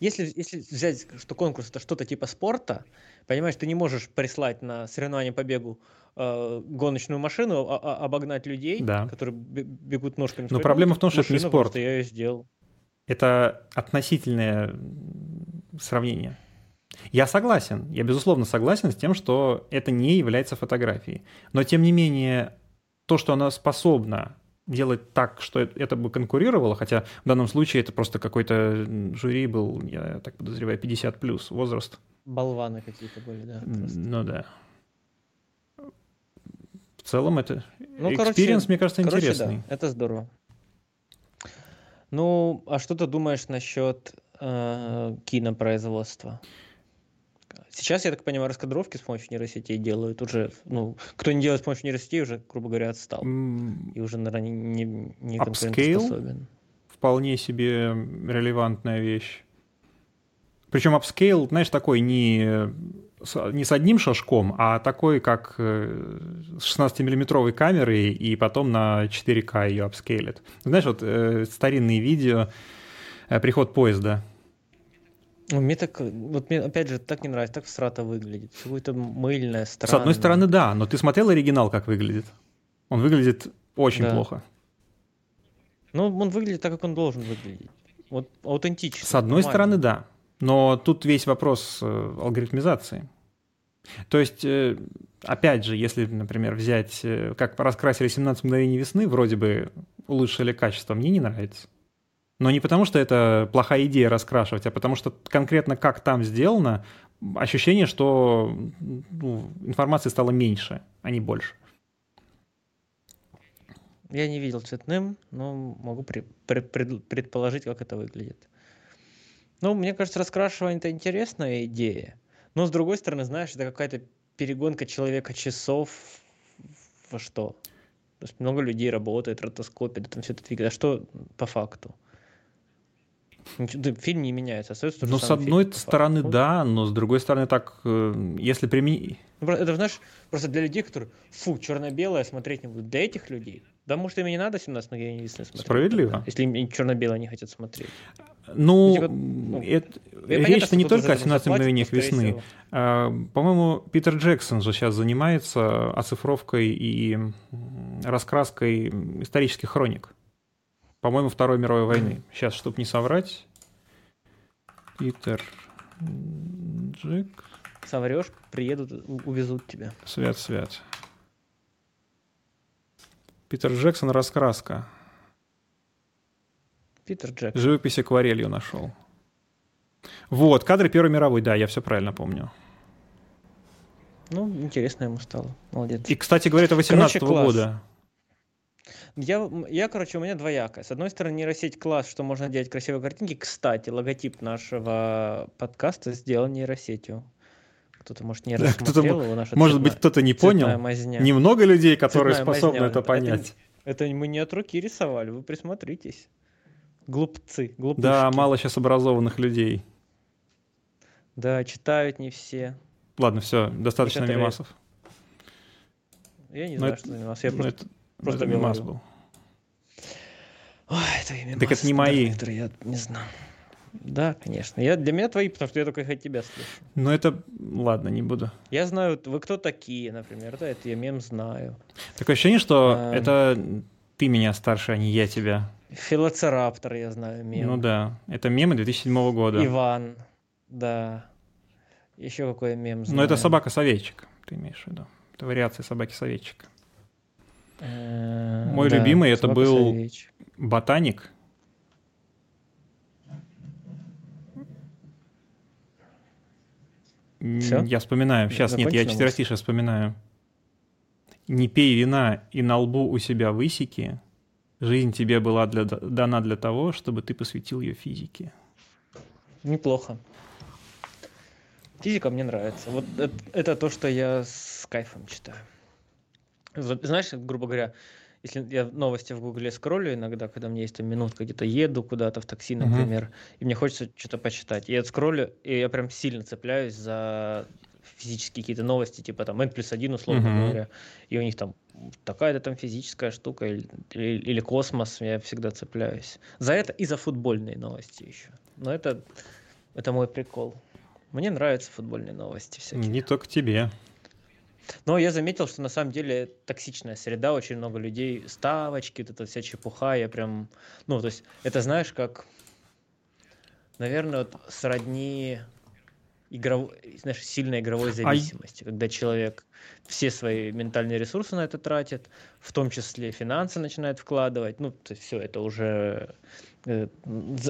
если, если взять, что конкурс это что-то типа спорта, понимаешь, ты не можешь прислать на соревнование по бегу э, гоночную машину, а- а- обогнать людей, Да. которые бе- бегут ножками. Но проблема в том, что это не спорт. я ее сделал. Это относительное сравнение. Я согласен, я безусловно согласен с тем, что это не является фотографией. Но тем не менее, то, что она способна делать так, что это бы конкурировало, хотя в данном случае это просто какой-то жюри был, я так подозреваю, 50 плюс возраст. Болваны какие-то были, да. Просто. Ну да. В целом это ну, experience, мне кажется, короче, интересный. Да, это здорово. Ну, а что ты думаешь насчет э, кинопроизводства? Сейчас, я так понимаю, раскадровки с помощью нейросетей делают уже, ну, кто не делает с помощью нейросетей, уже, грубо говоря, отстал. Mm. И уже, наверное, не, не, не конкурентоспособен. Вполне себе релевантная вещь. Причем upscale, знаешь, такой не, не с одним шажком, а такой, как э, с 16-миллиметровой камерой, и потом на 4К ее апскейлит. Знаешь, вот э, старинные видео, э, приход поезда, ну, мне так, вот мне опять же так не нравится, так всрато выглядит. Какое-то мыльное, странное. С одной стороны, да, но ты смотрел оригинал, как выглядит? Он выглядит очень да. плохо. Ну, он выглядит так, как он должен выглядеть. Вот аутентично. С одной нормально. стороны, да. Но тут весь вопрос э, алгоритмизации. То есть, э, опять же, если, например, взять, э, как раскрасили 17 мгновений весны, вроде бы улучшили качество, мне не нравится. Но не потому, что это плохая идея раскрашивать, а потому что конкретно как там сделано, ощущение, что ну, информации стало меньше, а не больше. Я не видел цветным, но могу при, при, пред, предположить, как это выглядит. Ну, мне кажется, раскрашивание это интересная идея. Но с другой стороны, знаешь, это какая-то перегонка человека часов во что? То есть много людей работает, ротоскопит, там все это двигается. А что по факту? Фильм не меняется, остается Ну, с одной фильм, стороны, да, но с другой стороны, так, э, если применить... Ну, это, знаешь, просто для людей, которые, фу, черно-белое смотреть не будут. Для этих людей, да, может, им и не надо 17 мгновений весны смотреть. Справедливо. Если им черно-белое не хотят смотреть. Ну, типа, ну это, речь-то не только о 17 мгновениях весны. А, по-моему, Питер Джексон же сейчас занимается оцифровкой и раскраской исторических хроник по-моему, Второй мировой войны. Сейчас, чтобы не соврать. Питер Джек. Соврешь, приедут, увезут тебя. Свят, свят. Питер Джексон раскраска. Питер Джексон. Живопись акварелью нашел. Вот, кадры Первой мировой, да, я все правильно помню. Ну, интересно ему стало. Молодец. И, кстати говоря, это 18 -го года. Я, я, короче, у меня двоякое. С одной стороны, нейросеть класс, что можно делать красивые картинки. Кстати, логотип нашего подкаста сделан нейросетью. Кто-то, может, не рассмотрел его. Наша может цветная, быть, кто-то не понял. Мазня. Немного людей, которые цветная способны мазня. это понять. Это, это мы не от руки рисовали, вы присмотритесь. Глупцы, глупышки. Да, мало сейчас образованных людей. Да, читают не все. Ладно, все, достаточно Некоторые... мемасов. Я не Но знаю, это... что за мемас. Я просто... Это... Просто это мимас был. Ой, это мимас, так это не мои. Да, я не знаю. Да, конечно. Я, для меня твои, потому что я только их от тебя слышу. Ну это... Ладно, не буду. Я знаю, вы кто такие, например. Да, это я мем знаю. Такое ощущение, что а... это ты меня старше, а не я тебя. Филоцираптор, я знаю, мем. Ну да, это мемы 2007 года. Иван, да. Еще какой мем знаю. Ну это собака-советчик, ты имеешь в виду. Это вариация собаки-советчика. Э, Мой любимый это был ботаник. Все? Я вспоминаю. Сейчас нет, я четверостише вспоминаю. Не пей вина и на лбу у себя высеки. Жизнь тебе была для, дана для того, чтобы ты посвятил ее физике. Неплохо. Физика мне нравится. Вот это, это то, что я с кайфом читаю. Знаешь, грубо говоря, если я новости в Гугле скроллю иногда, когда мне есть там минутка, где-то еду куда-то в такси, например, uh-huh. и мне хочется что-то почитать. Я скроллю, и я прям сильно цепляюсь за физические какие-то новости, типа там N плюс один, условно uh-huh. говоря, и у них там такая-то там физическая штука или, или, или космос, я всегда цепляюсь. За это и за футбольные новости еще. Но это, это мой прикол. Мне нравятся футбольные новости всякие. Не только тебе. Но я заметил, что на самом деле токсичная среда, очень много людей, ставочки, вот эта вся чепуха, я прям, ну, то есть это знаешь, как, наверное, вот сродни игров... знаешь, сильной игровой зависимости, а... когда человек все свои ментальные ресурсы на это тратит, в том числе финансы начинает вкладывать, ну, то есть все это уже э,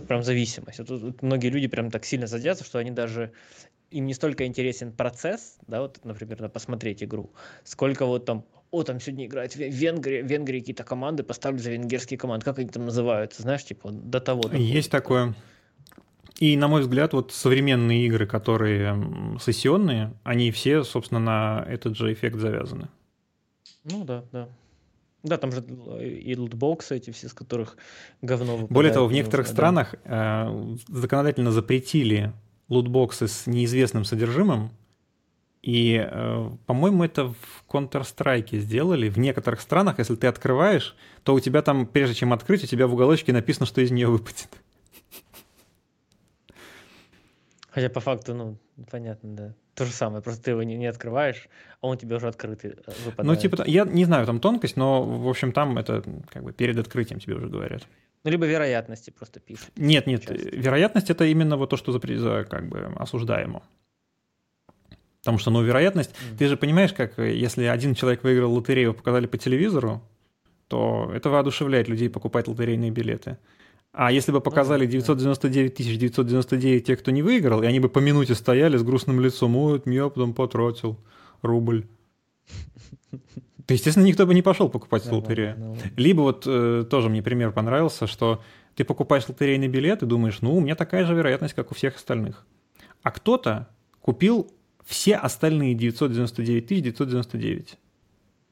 прям зависимость. Вот, вот многие люди прям так сильно садятся, что они даже им не столько интересен процесс, да, вот, например, на посмотреть игру, сколько вот там, о, там сегодня играет в Венгрии, какие-то команды, поставлю за венгерские команды, как они там называются, знаешь, типа до того. Есть такое. И, на мой взгляд, вот современные игры, которые сессионные, они все, собственно, на этот же эффект завязаны. Ну да, да. Да, там же и лутбоксы эти все, с которых говно выпадает. Более того, в некоторых странах э, законодательно запретили лутбоксы с неизвестным содержимым, и, э, по-моему, это в Counter-Strike сделали. В некоторых странах, если ты открываешь, то у тебя там, прежде чем открыть, у тебя в уголочке написано, что из нее выпадет. Хотя по факту, ну, понятно, да. То же самое, просто ты его не, не открываешь, а он тебе уже открытый э, выпадает. Ну, типа, я не знаю там тонкость, но, в общем, там это как бы перед открытием тебе уже говорят. Ну, либо вероятности просто пишут. Нет, нет, часто. вероятность это именно вот то, что за, за как бы осуждаемо. Потому что, ну, вероятность, mm. ты же понимаешь, как если один человек выиграл лотерею, показали по телевизору, то это воодушевляет людей покупать лотерейные билеты. А если бы показали 999 999 тех, кто не выиграл, и они бы по минуте стояли с грустным лицом, ой, я потом потратил рубль. То, естественно, никто бы не пошел покупать эту лотерею. Либо вот э, тоже мне пример понравился, что ты покупаешь лотерейный билет и думаешь, ну, у меня такая же вероятность, как у всех остальных. А кто-то купил все остальные 999 999.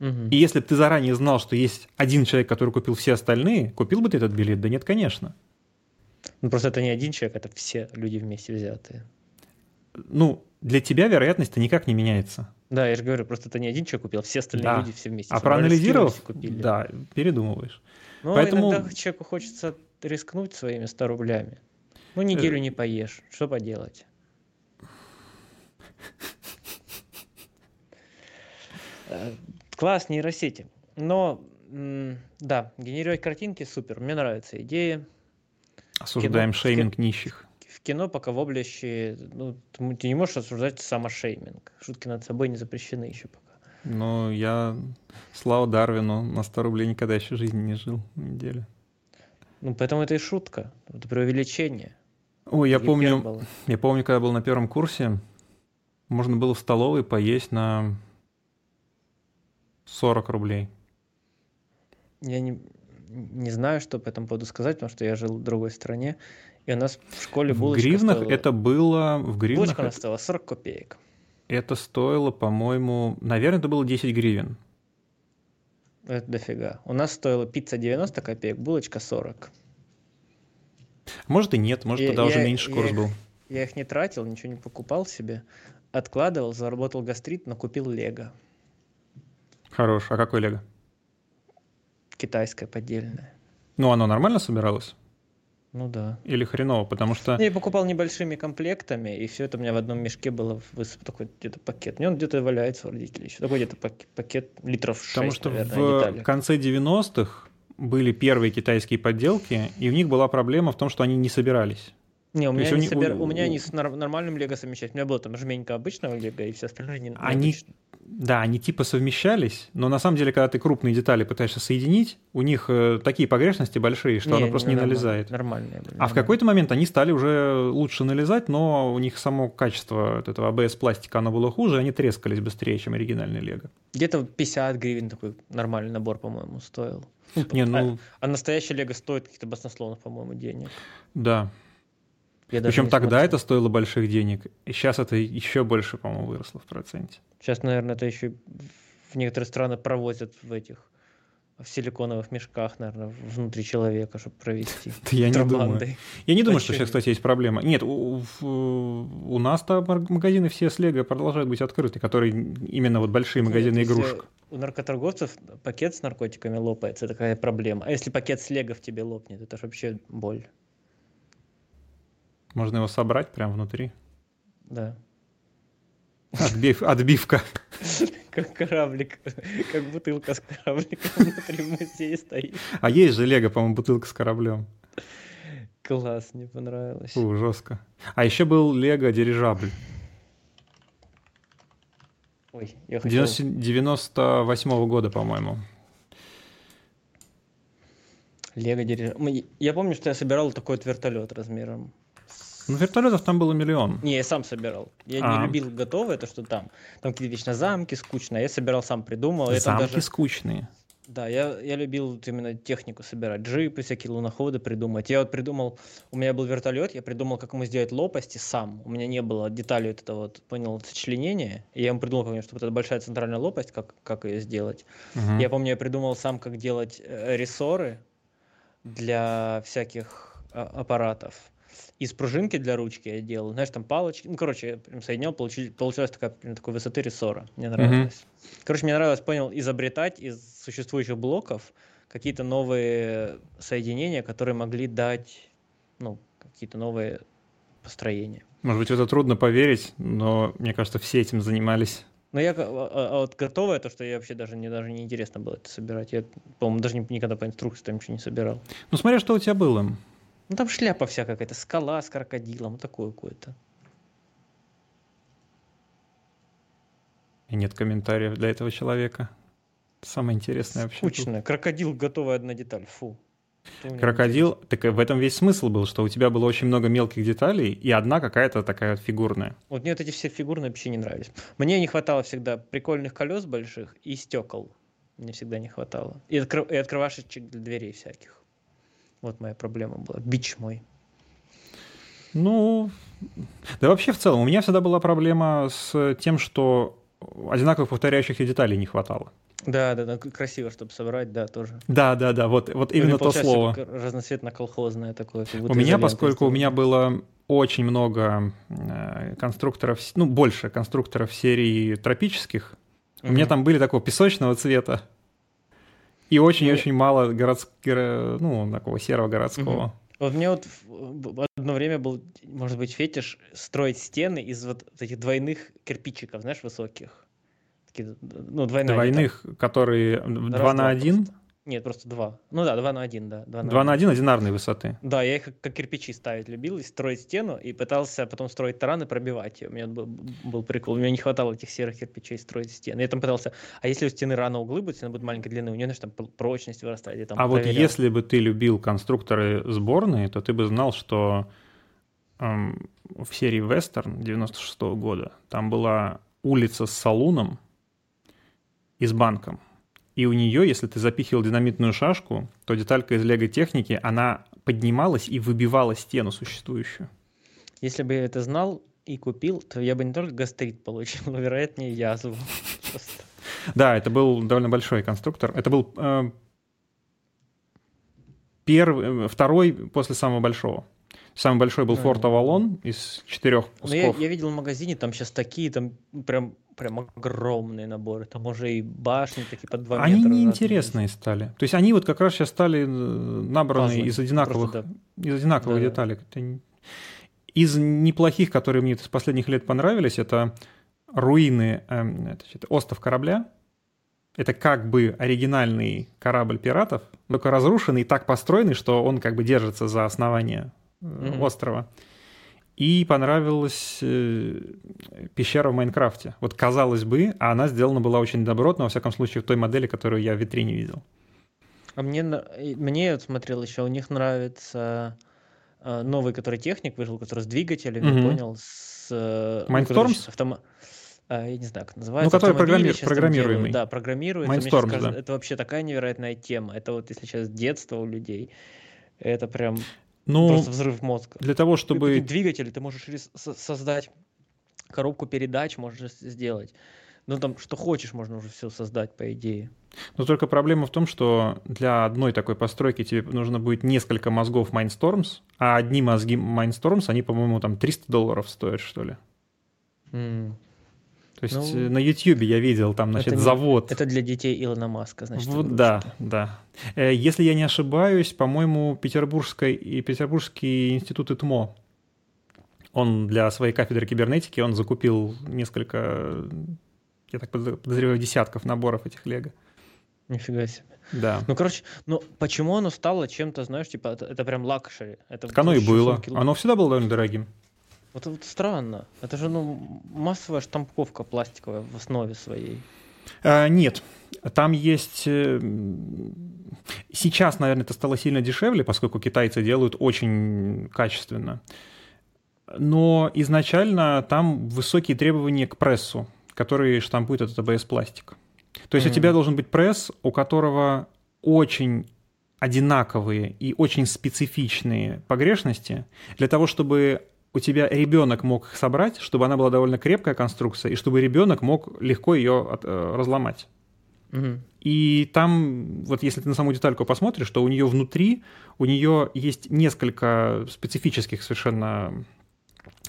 Угу. И если бы ты заранее знал, что есть один человек, который купил все остальные, купил бы ты этот билет? Да нет, конечно. Ну, просто это не один человек, это все люди вместе взятые. Ну, для тебя вероятность-то никак не меняется. Да, я же говорю, просто это не один человек купил, все остальные да. люди все вместе. А проанализировав, купили. да, передумываешь. Ну, Поэтому... иногда человеку хочется рискнуть своими 100 рублями. Ну, неделю э. не поешь, что поделать? Э, Класс нейросети. Но, да, генерировать картинки супер. Мне нравится идея. Осуждаем кино, шейминг нищих. Кино пока воблящие, ну, ты не можешь осуждать самошейминг. Шутки над собой не запрещены еще пока. Ну, я, слава Дарвину, на 100 рублей никогда еще жизни не жил неделю. Ну, поэтому это и шутка, это преувеличение. Ой, я помню, я помню, когда был на первом курсе, можно было в столовой поесть на 40 рублей. Я не, не знаю, что по этому поводу сказать, потому что я жил в другой стране, и у нас в школе булочка В гривнах стоила... это было... В гривнах булочка это... стоила 40 копеек. Это стоило, по-моему... Наверное, это было 10 гривен. Это дофига. У нас стоила пицца 90 копеек, булочка 40. Может и нет, может я, тогда я, уже меньше курс я был. я их не тратил, ничего не покупал себе. Откладывал, заработал гастрит, но купил лего. Хорош. А какой лего? Китайское поддельное. Ну, оно нормально собиралось? Ну да. Или хреново, потому что... Я покупал небольшими комплектами, и все это у меня в одном мешке было высып такой где-то пакет. Мне он где-то валяется у родителей еще. Такой где-то пакет, литров 6, Потому что наверное, в деталек. конце 90-х были первые китайские подделки, и у них была проблема в том, что они не собирались. Не, у меня, они, собер... у... у меня они с нормальным лего совмещать. У меня было там жменька обычного лего, и все остальное не Они, да, они типа совмещались, но на самом деле, когда ты крупные детали пытаешься соединить, у них э, такие погрешности большие, что не, оно просто не, не налезает. Нормальные. А в какой-то момент они стали уже лучше налезать, но у них само качество от этого ABS пластика оно было хуже, они трескались быстрее, чем оригинальный лего. Где-то 50 гривен такой нормальный набор, по-моему, стоил. Не, ну... а, а настоящий лего стоит каких-то баснословных, по-моему, денег. Да. Я Причем тогда смотрел. это стоило больших денег. И сейчас это еще больше, по-моему, выросло в проценте. Сейчас, наверное, это еще в некоторые страны провозят в этих в силиконовых мешках, наверное, внутри человека, чтобы провести. Я не думаю. Я не думаю, что сейчас, кстати, есть проблема. Нет, у, нас-то магазины все с Лего продолжают быть открыты, которые именно вот большие магазины игрушек. У наркоторговцев пакет с наркотиками лопается, такая проблема. А если пакет с Лего в тебе лопнет, это же вообще боль. Можно его собрать прямо внутри? Да. Отбив, отбивка. Как кораблик, как бутылка с корабликом внутри музея стоит. А есть же Лего, по-моему, бутылка с кораблем. Класс, мне понравилось. Фу, жестко. А еще был Лего дирижабль. Ой, я хотел... 98 года, по-моему. Лего дирижер. Я помню, что я собирал такой вот вертолет размером. Ну, вертолетов там было миллион. Не, я сам собирал. Я а. не любил готовое, то, что там. Там какие-то вечно замки скучные. Я собирал, сам придумал. Замки даже... скучные. Да, я, я любил вот именно технику собирать, джипы, всякие луноходы придумать. Я вот придумал, у меня был вертолет, я придумал, как ему сделать лопасти сам. У меня не было деталей вот этого, вот, понял, сочленения. И я ему придумал, как, чтобы вот эта большая центральная лопасть, как, как ее сделать. Угу. Я помню, я придумал сам, как делать э, рессоры для всяких а, аппаратов из пружинки для ручки я делал, знаешь, там палочки, ну, короче, я прям соединял, получилось, получилась такая, такой высоты рессора, мне нравилось. Mm-hmm. Короче, мне нравилось, понял, изобретать из существующих блоков какие-то новые соединения, которые могли дать, ну, какие-то новые построения. Может быть, это трудно поверить, но мне кажется, все этим занимались. Но я, а, а, а вот готовое, то, что я вообще даже, мне даже не интересно было это собирать. Я, по-моему, даже никогда по инструкции там ничего не собирал. Ну, смотря, что у тебя было. Ну там шляпа вся какая-то, скала с крокодилом, вот такое какое-то. И нет комментариев для этого человека. Самое интересное вообще. Скучно. Крокодил готовая одна деталь. Фу. Крокодил, так в этом весь смысл был, что у тебя было очень много мелких деталей, и одна какая-то такая вот фигурная. Вот мне вот эти все фигурные вообще не нравились. Мне не хватало всегда прикольных колес больших и стекол. Мне всегда не хватало. И, откры... и открывашечек для дверей всяких. Вот моя проблема была, бич мой. Ну, да вообще в целом, у меня всегда была проблема с тем, что одинаковых повторяющихся деталей не хватало. Да, да, да, красиво, чтобы собрать, да, тоже. Да, да, да, вот, вот ну, именно то слово. Разноцветно-колхозное такое. У меня, поскольку у меня было очень много э, конструкторов, ну, больше конструкторов серии тропических, угу. у меня там были такого песочного цвета, и очень-очень мало городского, ну, такого серого городского. Вот мне вот одно время был, может быть, фетиш строить стены из вот этих двойных кирпичиков, знаешь, высоких. Такие, ну, двойные. Двойных, которые два на один? Нет, просто два. Ну да, два на один, да. Два на, 2 на один одинарной высоты. Да, я их как кирпичи ставить любил, и строить стену, и пытался потом строить таран и пробивать ее. У меня был, был прикол. У меня не хватало этих серых кирпичей строить стены. Я там пытался, а если у стены рано углы будут, стена будет маленькой длины, у нее, знаешь, там прочность вырастает. там а проверял. вот если бы ты любил конструкторы сборные, то ты бы знал, что эм, в серии Western 96 -го года там была улица с салуном и с банком. И у нее, если ты запихивал динамитную шашку, то деталька из лего-техники, она поднималась и выбивала стену существующую. Если бы я это знал и купил, то я бы не только гастрит получил, но, вероятнее, язву. Да, это был довольно большой конструктор. Это был э, первый, второй после самого большого. Самый большой был Форт Авалон из четырех кусков. Ну, я, я видел в магазине, там сейчас такие, там прям прям огромные наборы. Там уже и башни такие под 2 они метра. Они неинтересные стали. То есть они вот как раз сейчас стали э, набраны Пазлы. из одинаковых, Просто, да. из одинаковых да, деталей. Да. Из неплохих, которые мне с последних лет понравились, это руины, э, это, это остров корабля. Это как бы оригинальный корабль пиратов, только разрушенный и так построенный, что он как бы держится за основание mm-hmm. острова и понравилась э, пещера в Майнкрафте. Вот казалось бы, а она сделана была очень добротно, во всяком случае, в той модели, которую я в витрине видел. А мне, мне вот смотрел еще, у них нравится э, новый, который техник вышел, который с двигателем, mm-hmm. я понял, с... Э, Mindstorms? Ну, автом... Я не знаю, как называется. Ну, который программи... программируемый. Да, программируемый. Кажется, да. Это вообще такая невероятная тема. Это вот если сейчас детство у людей, это прям ну, Просто взрыв мозга. Для того, чтобы... Двигатель, ты можешь создать коробку передач, можешь сделать. Ну, там, что хочешь, можно уже все создать, по идее. Но только проблема в том, что для одной такой постройки тебе нужно будет несколько мозгов Mindstorms, а одни мозги Mindstorms, они, по-моему, там 300 долларов стоят, что ли. Mm. То есть ну, э, на YouTube я видел там, значит, это завод. Это для детей Илона Маска, значит. Вот, да, да. Э, если я не ошибаюсь, по-моему, Петербургской и Петербургский институт ИТМО, он для своей кафедры кибернетики, он закупил несколько, я так подозреваю, десятков наборов этих лего. Нифига себе. Да. Ну, короче, ну почему оно стало чем-то, знаешь, типа, это, это прям luxury? Это так оно и было. Оно всегда было довольно дорогим. Вот, вот странно. Это же ну, массовая штамповка пластиковая в основе своей. А, нет. Там есть... Э, сейчас, наверное, это стало сильно дешевле, поскольку китайцы делают очень качественно. Но изначально там высокие требования к прессу, который штампует этот АБС-пластик. То есть mm-hmm. у тебя должен быть пресс, у которого очень одинаковые и очень специфичные погрешности для того, чтобы у тебя ребенок мог собрать, чтобы она была довольно крепкая конструкция, и чтобы ребенок мог легко ее от, э, разломать. Угу. И там, вот если ты на саму детальку посмотришь, то у нее внутри, у нее есть несколько специфических совершенно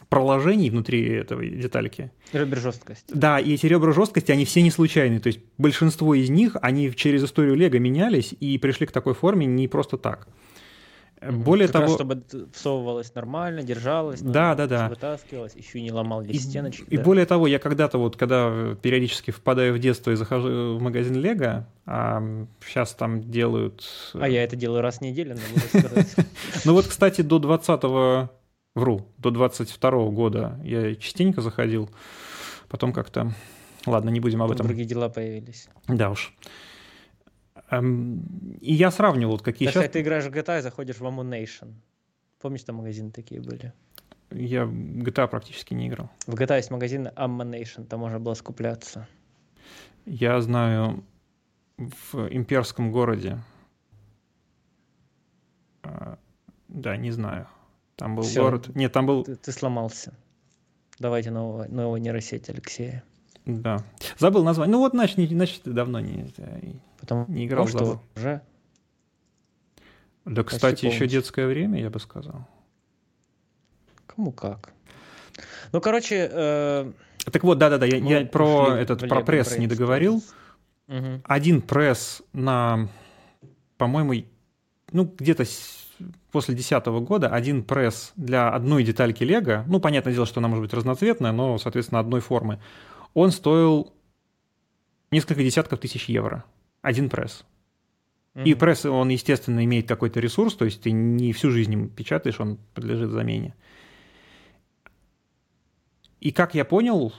проложений внутри этой детальки. Ребра жесткость. Да, и эти ребра жесткости, они все не случайные. То есть большинство из них, они через историю Лего менялись и пришли к такой форме не просто так. Более как того, раз, чтобы всовывалось нормально, держалось, да, да, да, вытаскивалось, еще и не ломал здесь и, стеночки. И да. более того, я когда-то вот, когда периодически впадаю в детство и захожу в магазин Лего, а сейчас там делают. А я это делаю раз в неделю, надо сказать. Ну вот, кстати, до 20 Вру, до 22 года я частенько заходил, потом как-то... Ладно, не будем об этом. Другие дела появились. Да уж. Эм, и я сравнивал, какие сейчас... ты играешь в GTA и заходишь в Ammunition. Помнишь, там магазины такие были? Я в GTA практически не играл. В GTA есть магазин Ammunition, там можно было скупляться. Я знаю в имперском городе. А, да, не знаю. Там был Всё. город. Нет, там был. Ты, ты сломался. Давайте нового, нового нейросеть Алексея. Да. Забыл название. Ну вот, значит, не, значит ты давно не, Потом, не играл. Потому что уже. Да, кстати, еще детское время, я бы сказал. Кому как. Ну, короче. Э... Так вот, да-да-да, я, я про этот про пресс не договорил. Угу. Один пресс на, по-моему, ну где-то после 2010 года один пресс для одной детальки Лего, ну, понятное дело, что она может быть разноцветная, но, соответственно, одной формы, он стоил несколько десятков тысяч евро. Один пресс. Mm-hmm. И пресс, он, естественно, имеет какой-то ресурс, то есть ты не всю жизнь им печатаешь, он подлежит замене. И как я понял,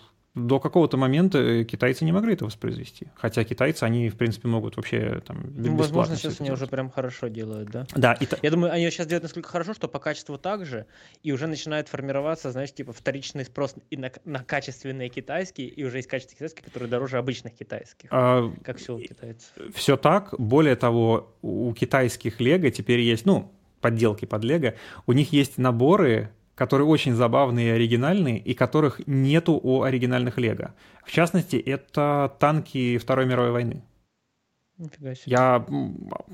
до какого-то момента э, китайцы не могли это воспроизвести. Хотя китайцы, они, в принципе, могут вообще там ну, Возможно, сейчас они уже прям хорошо делают, да? Да. И Я думаю, они сейчас делают настолько хорошо, что по качеству так же, и уже начинает формироваться, знаешь, типа вторичный спрос и на, на качественные китайские, и уже есть качественные китайские, которые дороже обычных китайских. А, как все у китайцев. Все так. Более того, у китайских лего теперь есть, ну, подделки под лего, у них есть наборы которые очень забавные и оригинальные, и которых нету у оригинальных Лего. В частности, это танки Второй мировой войны. Нифига себе. Я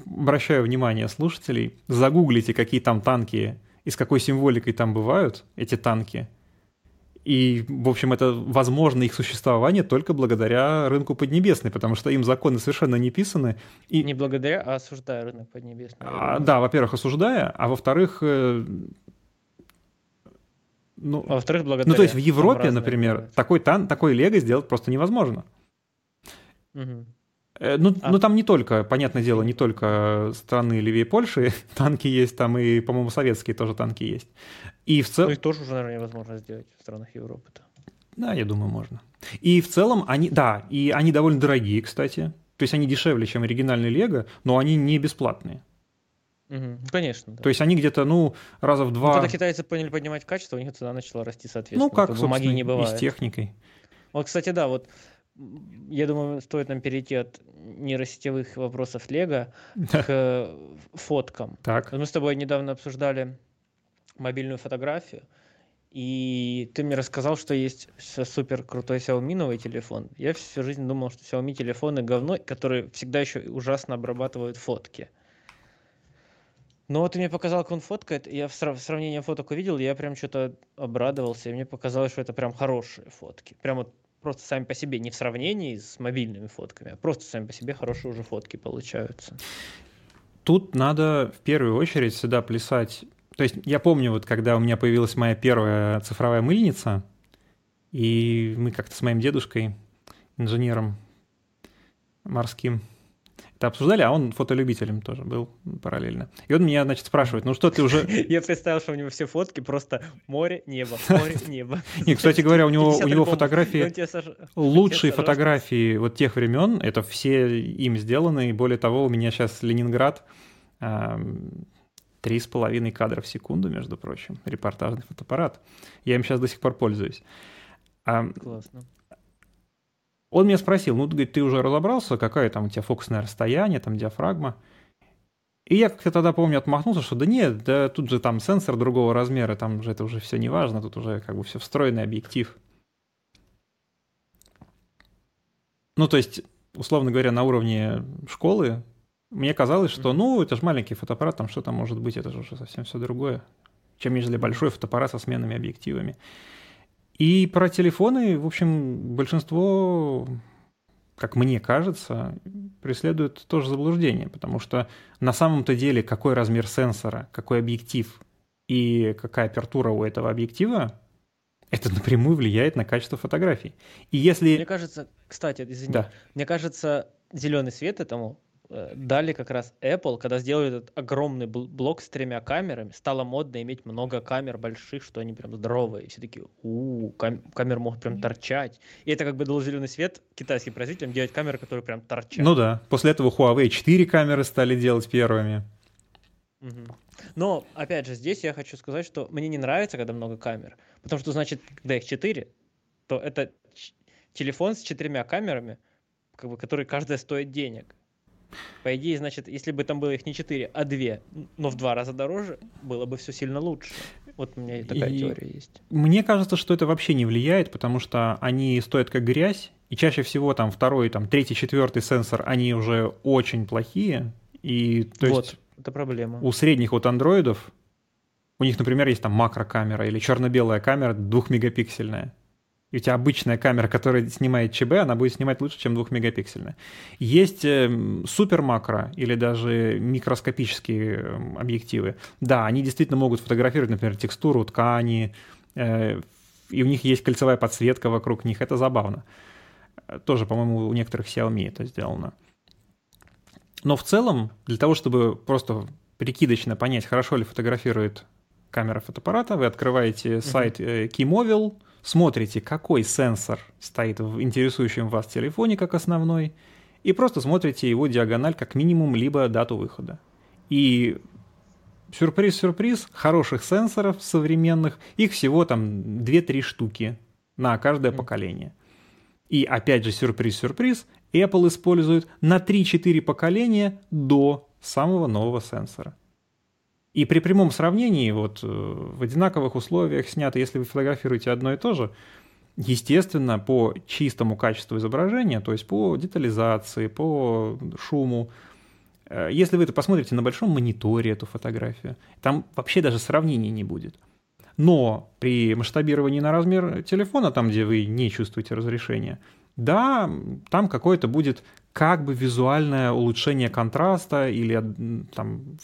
обращаю внимание слушателей, загуглите, какие там танки и с какой символикой там бывают эти танки. И, в общем, это возможно их существование только благодаря рынку Поднебесной, потому что им законы совершенно не писаны. И... Не благодаря, а осуждая рынок Поднебесной. А, да, во-первых, осуждая, а во-вторых, э, ну, а во-вторых, благодаря... Ну, то есть в Европе, например, такой, тан, такой лего сделать просто невозможно. Угу. Ну, а... ну, там не только, понятное дело, не только страны левее Польши танки есть, там и, по-моему, советские тоже танки есть. И в целом... Ну, их тоже уже, наверное, невозможно сделать в странах Европы-то. Да, я думаю, можно. И в целом они, да, и они довольно дорогие, кстати. То есть они дешевле, чем оригинальный Лего, но они не бесплатные. Угу, конечно. Да. То есть они где-то, ну, раза в два... Ну, когда китайцы поняли поднимать качество, у них цена начала расти, соответственно. Ну, как, бумаги не бывает. и с техникой. Вот, кстати, да, вот я думаю, стоит нам перейти от нейросетевых вопросов Лего к фоткам. Так. Мы с тобой недавно обсуждали мобильную фотографию, и ты мне рассказал, что есть супер крутой Xiaomi телефон. Я всю жизнь думал, что Xiaomi телефоны говно, которые всегда еще ужасно обрабатывают фотки. Ну вот ты мне показал, как он фоткает, я в сравнении фоток увидел, я прям что-то обрадовался, и мне показалось, что это прям хорошие фотки. Прям вот просто сами по себе, не в сравнении с мобильными фотками, а просто сами по себе хорошие уже фотки получаются. Тут надо в первую очередь всегда плясать. То есть я помню, вот когда у меня появилась моя первая цифровая мыльница, и мы как-то с моим дедушкой, инженером морским, это обсуждали, а он фотолюбителем тоже был параллельно. И он меня, значит, спрашивает, ну что ты уже... Я представил, что у него все фотки просто море, небо, море, небо. И, кстати говоря, у него, у него фотографии, лучшие фотографии вот тех времен, это все им сделаны, и более того, у меня сейчас Ленинград, три с половиной кадра в секунду, между прочим, репортажный фотоаппарат. Я им сейчас до сих пор пользуюсь. Классно. Он меня спросил, ну, говорит, ты уже разобрался, какое там у тебя фокусное расстояние, там диафрагма? И я как-то тогда, помню, отмахнулся, что да нет, да тут же там сенсор другого размера, там же это уже все не важно, тут уже как бы все встроенный объектив. Ну, то есть, условно говоря, на уровне школы мне казалось, что, ну, это же маленький фотоаппарат, там что там может быть, это же уже совсем все другое, чем нежели большой фотоаппарат со сменными объективами. И про телефоны, в общем, большинство, как мне кажется, преследует тоже заблуждение, потому что на самом-то деле какой размер сенсора, какой объектив и какая апертура у этого объектива, это напрямую влияет на качество фотографий. И если... Мне кажется, кстати, извини, да. мне кажется, зеленый свет этому дали как раз Apple, когда сделали этот огромный блок с тремя камерами, стало модно иметь много камер больших, что они прям здоровые. И все такие, у кам- камеры могут прям торчать. И это как бы дал зеленый свет китайским производителям делать камеры, которые прям торчат. Ну да. После этого Huawei 4 камеры стали делать первыми. Угу. Но, опять же, здесь я хочу сказать, что мне не нравится, когда много камер. Потому что, значит, когда их 4, то это телефон с четырьмя камерами, как бы, которые каждая стоит денег. По идее, значит, если бы там было их не 4, а 2, но в два раза дороже, было бы все сильно лучше. Вот у меня такая и теория есть. Мне кажется, что это вообще не влияет, потому что они стоят как грязь, и чаще всего там второй, там третий, четвертый сенсор, они уже очень плохие. И то вот, есть это проблема. У средних вот андроидов, у них, например, есть там макрокамера или черно-белая камера двухмегапиксельная и у тебя обычная камера, которая снимает ЧБ, она будет снимать лучше, чем двухмегапиксельная. Есть э, супер макро или даже микроскопические эм, объективы. Да, они действительно могут фотографировать, например, текстуру ткани, э, и у них есть кольцевая подсветка вокруг них, это забавно. Тоже, по-моему, у некоторых Xiaomi это сделано. Но в целом, для того, чтобы просто прикидочно понять, хорошо ли фотографирует камера фотоаппарата, вы открываете сайт uh-huh. Keymobile, смотрите, какой сенсор стоит в интересующем вас телефоне как основной, и просто смотрите его диагональ как минимум, либо дату выхода. И сюрприз-сюрприз, хороших сенсоров современных, их всего там 2-3 штуки на каждое mm. поколение. И опять же сюрприз-сюрприз, Apple использует на 3-4 поколения до самого нового сенсора. И при прямом сравнении, вот э, в одинаковых условиях снято, если вы фотографируете одно и то же, естественно, по чистому качеству изображения, то есть по детализации, по шуму, э, если вы это посмотрите на большом мониторе, эту фотографию, там вообще даже сравнений не будет. Но при масштабировании на размер телефона, там, где вы не чувствуете разрешения, да, там какое-то будет как бы визуальное улучшение контраста или там,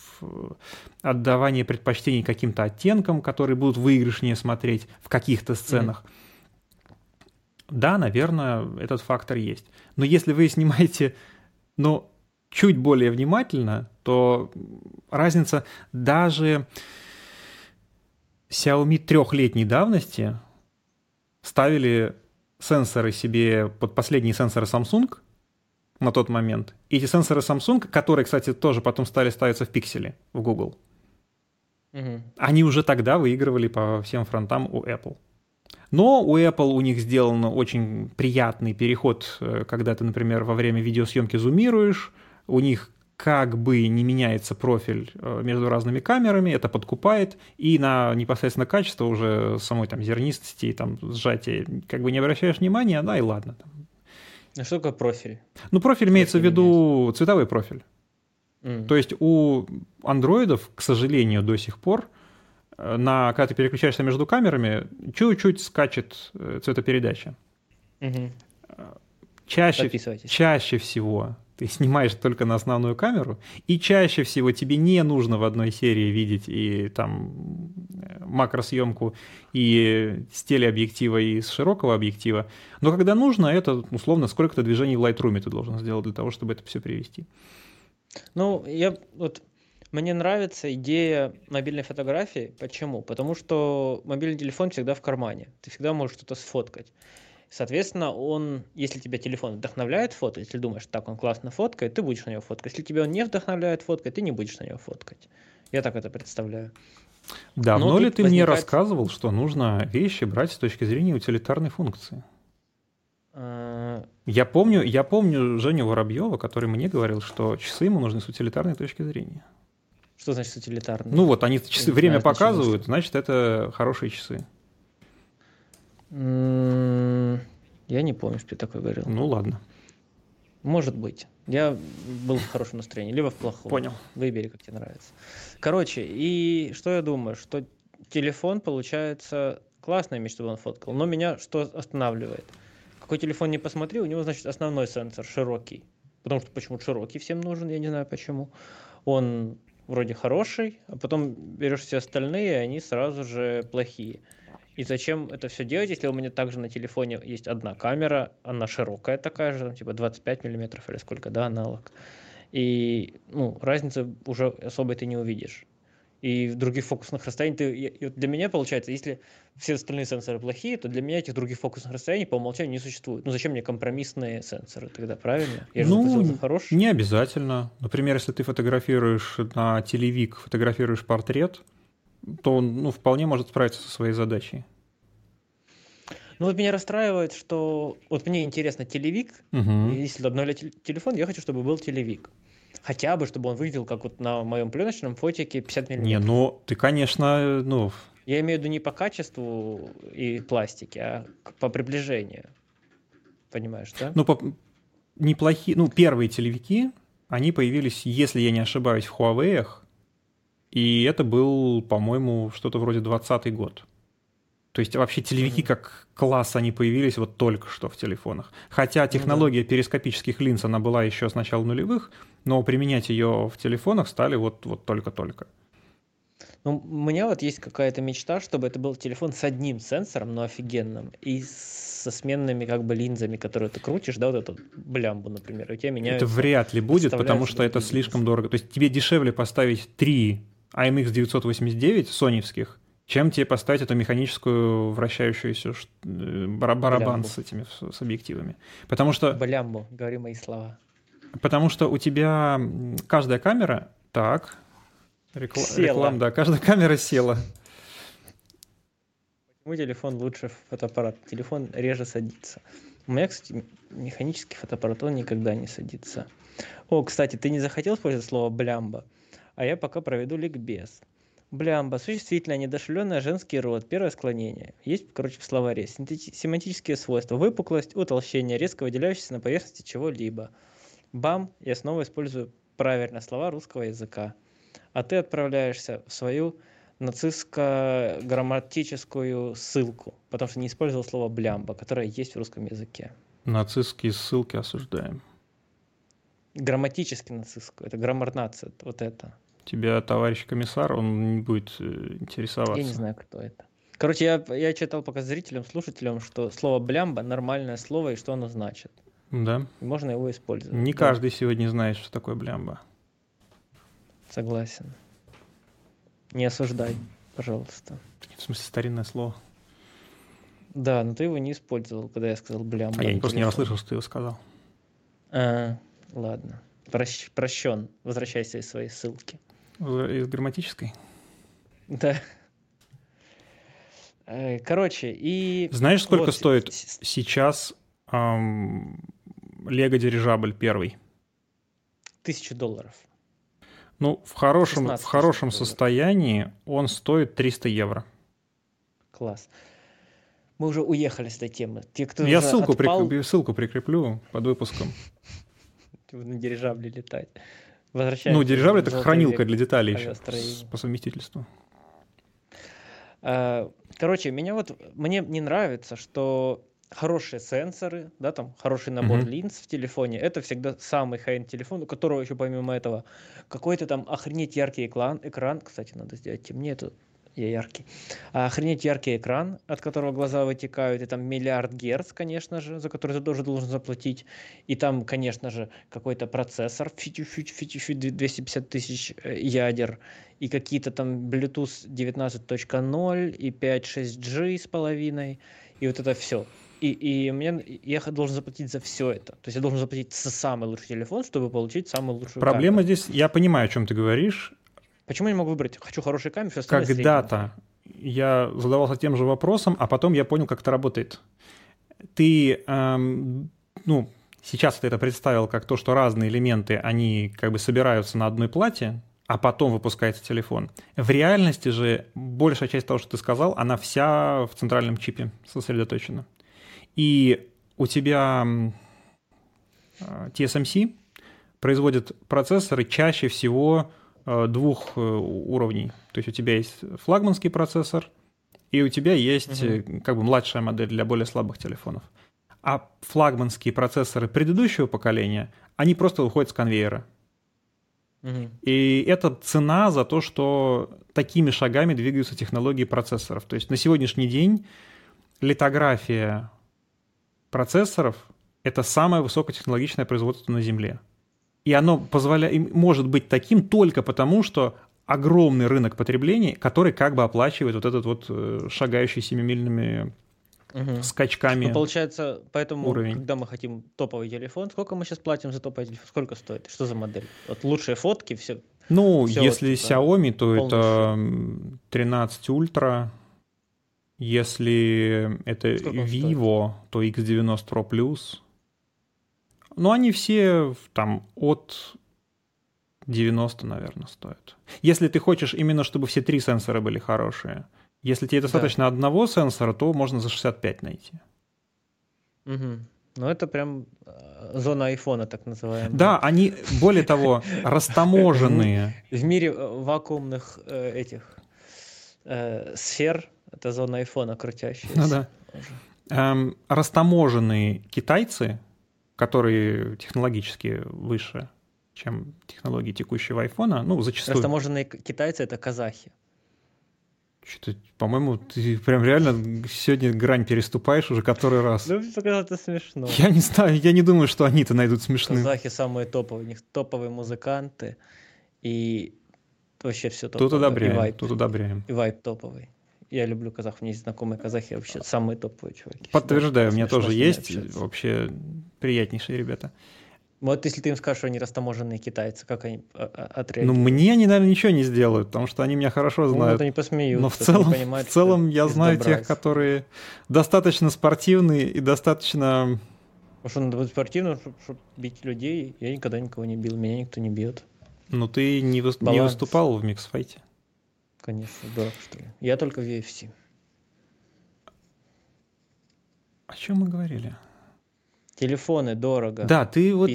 отдавание предпочтений каким-то оттенкам, которые будут выигрышнее смотреть в каких-то сценах. Mm-hmm. Да, наверное, этот фактор есть. Но если вы снимаете, ну, чуть более внимательно, то разница даже Xiaomi трехлетней давности ставили сенсоры себе под последние сенсоры Samsung на тот момент. И эти сенсоры Samsung, которые, кстати, тоже потом стали ставиться в пиксели в Google, угу. они уже тогда выигрывали по всем фронтам у Apple. Но у Apple у них сделан очень приятный переход, э, когда ты, например, во время видеосъемки зумируешь, у них как бы не меняется профиль э, между разными камерами, это подкупает, и на непосредственно качество уже самой там зернистости, там сжатия, как бы не обращаешь внимания, да и ладно. А что такое профиль? Ну, профиль имеется в виду цветовой профиль. Mm. То есть у андроидов, к сожалению, до сих пор, э, на, когда ты переключаешься между камерами, чуть-чуть скачет э, цветопередача. Mm-hmm. Чаще, чаще всего ты снимаешь только на основную камеру, и чаще всего тебе не нужно в одной серии видеть и там макросъемку и с телеобъектива, и с широкого объектива. Но когда нужно, это условно сколько-то движений в Lightroom ты должен сделать для того, чтобы это все привести. Ну, я вот мне нравится идея мобильной фотографии. Почему? Потому что мобильный телефон всегда в кармане. Ты всегда можешь что-то сфоткать. Соответственно, он, если тебя телефон вдохновляет фото, если думаешь, так он классно фоткает, ты будешь на него фоткать. Если тебя он не вдохновляет фоткать, ты не будешь на него фоткать. Я так это представляю. Давно ли ты возникает... мне рассказывал, что нужно вещи брать с точки зрения утилитарной функции? А... Я помню, я помню Женю Воробьева, который мне говорил, что часы ему нужны с утилитарной точки зрения. Что значит утилитарный? Ну вот, они часы, время показывают, значит, это хорошие часы. Я не помню, что ты такое говорил. Ну ладно. Может быть. Я был в хорошем настроении, либо в плохом. Понял. Выбери, как тебе нравится. Короче, и что я думаю, что телефон, получается, классная вещь, чтобы он фоткал, но меня что останавливает? Какой телефон не посмотри, у него, значит, основной сенсор широкий. Потому что почему широкий всем нужен, я не знаю почему. Он вроде хороший, а потом берешь все остальные, и они сразу же плохие. И зачем это все делать, если у меня также на телефоне есть одна камера, она широкая такая же, типа 25 миллиметров или сколько, да, аналог. И ну, разницы уже особо ты не увидишь и в других фокусных расстояниях. Ты, и для меня получается, если все остальные сенсоры плохие, то для меня этих других фокусных расстояний по умолчанию не существует. Ну зачем мне компромиссные сенсоры тогда, правильно? Я ну, хороший. Не обязательно. Например, если ты фотографируешь на телевик, фотографируешь портрет, то он ну, вполне может справиться со своей задачей. Ну вот меня расстраивает, что вот мне интересно телевик. Угу. Если обновлять телефон, я хочу, чтобы был телевик. Хотя бы, чтобы он выглядел как вот на моем пленочном фотике 50 мм. Не, ну ты, конечно, ну... Я имею в виду не по качеству и пластике, а по приближению. Понимаешь, да? Ну, по... неплохие... Ну, первые телевики, они появились, если я не ошибаюсь, в Huawei, и это был, по-моему, что-то вроде 20 год. То есть вообще телевики как класс, они появились вот только что в телефонах. Хотя технология перископических линз, она была еще с начала нулевых, но применять ее в телефонах стали вот, вот только-только. Ну, у меня вот есть какая-то мечта, чтобы это был телефон с одним сенсором, но офигенным, и со сменными как бы линзами, которые ты крутишь, да, вот эту блямбу, например, у тебя меняются. Это вряд ли будет, потому что это слишком дорого. То есть тебе дешевле поставить три AMX 989 соневских, чем тебе поставить эту механическую вращающуюся э, барабан с этими с объективами. Потому что... Блямбу, говори мои слова. Потому что у тебя каждая камера... Так, рекла... села. реклам, да, каждая камера села. Почему телефон лучше фотоаппарат? Телефон реже садится. У меня, кстати, механический фотоаппарат, он никогда не садится. О, кстати, ты не захотел использовать слово «блямба», а я пока проведу ликбез. Блямба, существительное, недошевленное, женский род, первое склонение. Есть, короче, в словаре. Семантические свойства. Выпуклость, утолщение, резко выделяющееся на поверхности чего-либо. Бам, я снова использую правильно слова русского языка. А ты отправляешься в свою нацистско-грамматическую ссылку, потому что не использовал слово блямба, которое есть в русском языке. Нацистские ссылки осуждаем. Грамматически нацистскую, это граммарнация, вот это тебя товарищ комиссар, он не будет э, интересоваться. Я не знаю, кто это. Короче, я, я читал пока зрителям, слушателям, что слово блямба нормальное слово и что оно значит. Да. И можно его использовать. Не да. каждый сегодня знает, что такое блямба. Согласен. Не осуждай, пожалуйста. В смысле, старинное слово. Да, но ты его не использовал, когда я сказал блямба. А я просто не расслышал, что ты его сказал. А, ладно. Прощ, прощен. Возвращайся из своей ссылки. Из грамматической? Да. Э, короче, и... Знаешь, сколько вот. стоит сейчас эм, Лего дирижабль первый? Тысячу долларов. Ну, в хорошем, в хорошем состоянии он стоит 300 евро. Класс. Мы уже уехали с этой темы. Те, кто Я ссылку, отпал... прикреплю, ссылку прикреплю под выпуском. На дирижабле летать. Возвращаемся ну, дирижабль — это хранилка для деталей еще по совместительству. А, короче, меня вот, мне не нравится, что хорошие сенсоры, да, там хороший набор mm-hmm. линз в телефоне, это всегда самый хай телефон, у которого еще помимо этого какой-то там охренеть яркий экран, экран, кстати, надо сделать темнее, это я яркий. Охренеть яркий экран, от которого глаза вытекают, и там миллиард герц, конечно же, за который ты тоже должен заплатить. И там, конечно же, какой-то процессор, фитю фитю фитю фитю 250 тысяч э, ядер, и какие-то там Bluetooth 19.0 и 5.6G с половиной, и вот это все. И, и мне я должен заплатить за все это. То есть я должен заплатить за самый лучший телефон, чтобы получить самый лучший. Проблема камеру. здесь, я понимаю, о чем ты говоришь. Почему я не могу выбрать? Хочу хороший камеру, все остальное Когда-то я задавался тем же вопросом, а потом я понял, как это работает. Ты, эм, ну, сейчас ты это представил как то, что разные элементы, они как бы собираются на одной плате, а потом выпускается телефон. В реальности же большая часть того, что ты сказал, она вся в центральном чипе сосредоточена. И у тебя TSMC производит процессоры чаще всего э, двух э, уровней. То есть у тебя есть флагманский процессор, и у тебя есть угу. как бы младшая модель для более слабых телефонов. А флагманские процессоры предыдущего поколения, они просто выходят с конвейера. Угу. И это цена за то, что такими шагами двигаются технологии процессоров. То есть на сегодняшний день литография процессоров — это самое высокотехнологичное производство на Земле. И оно позволяет, может быть таким только потому, что огромный рынок потребления, который как бы оплачивает вот этот вот э, шагающий семимильными угу. скачками. Ну, получается, поэтому, уровень. когда мы хотим топовый телефон, сколько мы сейчас платим за топовый телефон? Сколько стоит? Что за модель? Вот лучшие фотки, все. Ну, все если вот, Xiaomi, то это 13 Ultra, если это Vivo, то X90 Pro Plus. Но они все там от 90, наверное, стоят. Если ты хочешь именно, чтобы все три сенсора были хорошие. Если тебе достаточно да. одного сенсора, то можно за 65 найти. Угу. Ну, это прям э, зона айфона, так называемая. Да, они, более того, растаможенные. В мире э, вакуумных э, этих сфер это зона айфона крутящаяся. Ну да. Эм, растаможенные китайцы, которые технологически выше, чем технологии текущего айфона, ну, зачастую... Растаможенные китайцы — это казахи. Что-то, по-моему, ты прям реально сегодня грань переступаешь уже который раз. Ну, показалось это смешно. Я не знаю, я не думаю, что они-то найдут смешным. Казахи самые топовые, у них топовые музыканты, и вообще все топовое. Тут одобряем, и вайп, тут одобряем. И вайп топовый. Я люблю казахов, у меня есть знакомые казахи, вообще самые топовые чуваки. Подтверждаю, у меня тоже есть, вообще приятнейшие ребята. Вот если ты им скажешь, что они растаможенные китайцы, как они а, а, отреагируют? Ну, мне они, наверное, ничего не сделают, потому что они меня хорошо знают. Ну, вот они посмеются. Но в целом, понимают, в целом я знаю тех, которые достаточно спортивные и достаточно... Потому что надо быть спортивным, чтобы, чтобы бить людей. Я никогда никого не бил, меня никто не бьет. Ну, ты не выступал в миксфайте? Конечно, дурак, что ли. Я только в UFC. О чем мы говорили? Телефоны дорого. Да, ты вот...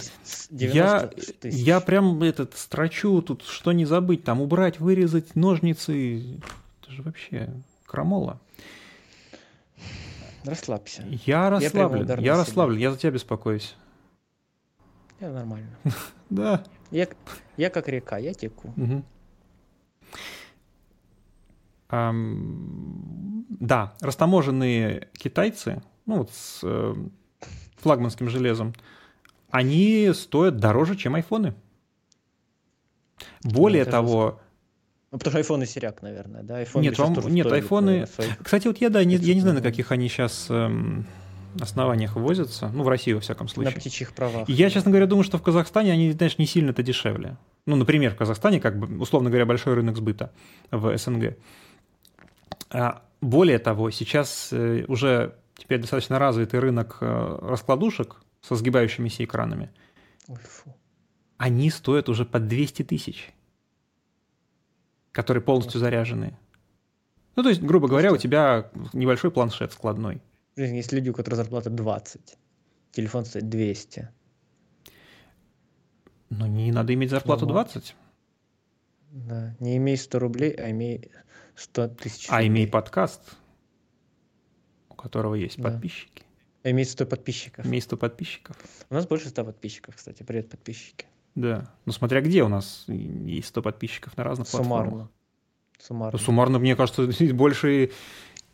Я, я прям этот строчу тут, что не забыть, там убрать, вырезать ножницы. Это же вообще крамола. Расслабься. Я расслаблен, я, я расслаблен, я за тебя беспокоюсь. Я нормально. Да. Я, я как река, я теку. Угу. Эм, да, растаможенные китайцы, ну вот с э, флагманским железом, они стоят дороже, чем айфоны. Более ну, того... Ну, потому что айфоны серяк, наверное, да? Айфон нет, вам, нет, айфоны... Кстати, вот я, да, не, я не знаю, на каких они сейчас эм, основаниях возятся, ну, в России, во всяком случае. На птичьих правах. Я, честно говоря, думаю, что в Казахстане они, знаешь, не сильно-то дешевле. Ну, например, в Казахстане, как бы, условно говоря, большой рынок сбыта в СНГ. А, более того, сейчас э, уже теперь достаточно развитый рынок э, раскладушек со сгибающимися экранами. Ой, фу. Они стоят уже по 200 тысяч, которые полностью заряжены. Ну, то есть, грубо говоря, у тебя небольшой планшет складной. Есть люди, у которых зарплата 20, телефон стоит 200. Но не надо иметь зарплату ну, 20. Да, не имей 100 рублей, а имей 100 тысяч. А имей подкаст, у которого есть да. подписчики. Имей 100 подписчиков. Имей 100 подписчиков. У нас больше 100 подписчиков, кстати. Привет, подписчики. Да. Ну, смотря где у нас есть 100 подписсиков на разных Суммарно. платформах. Суммарно. Суммарно, мне кажется, больше...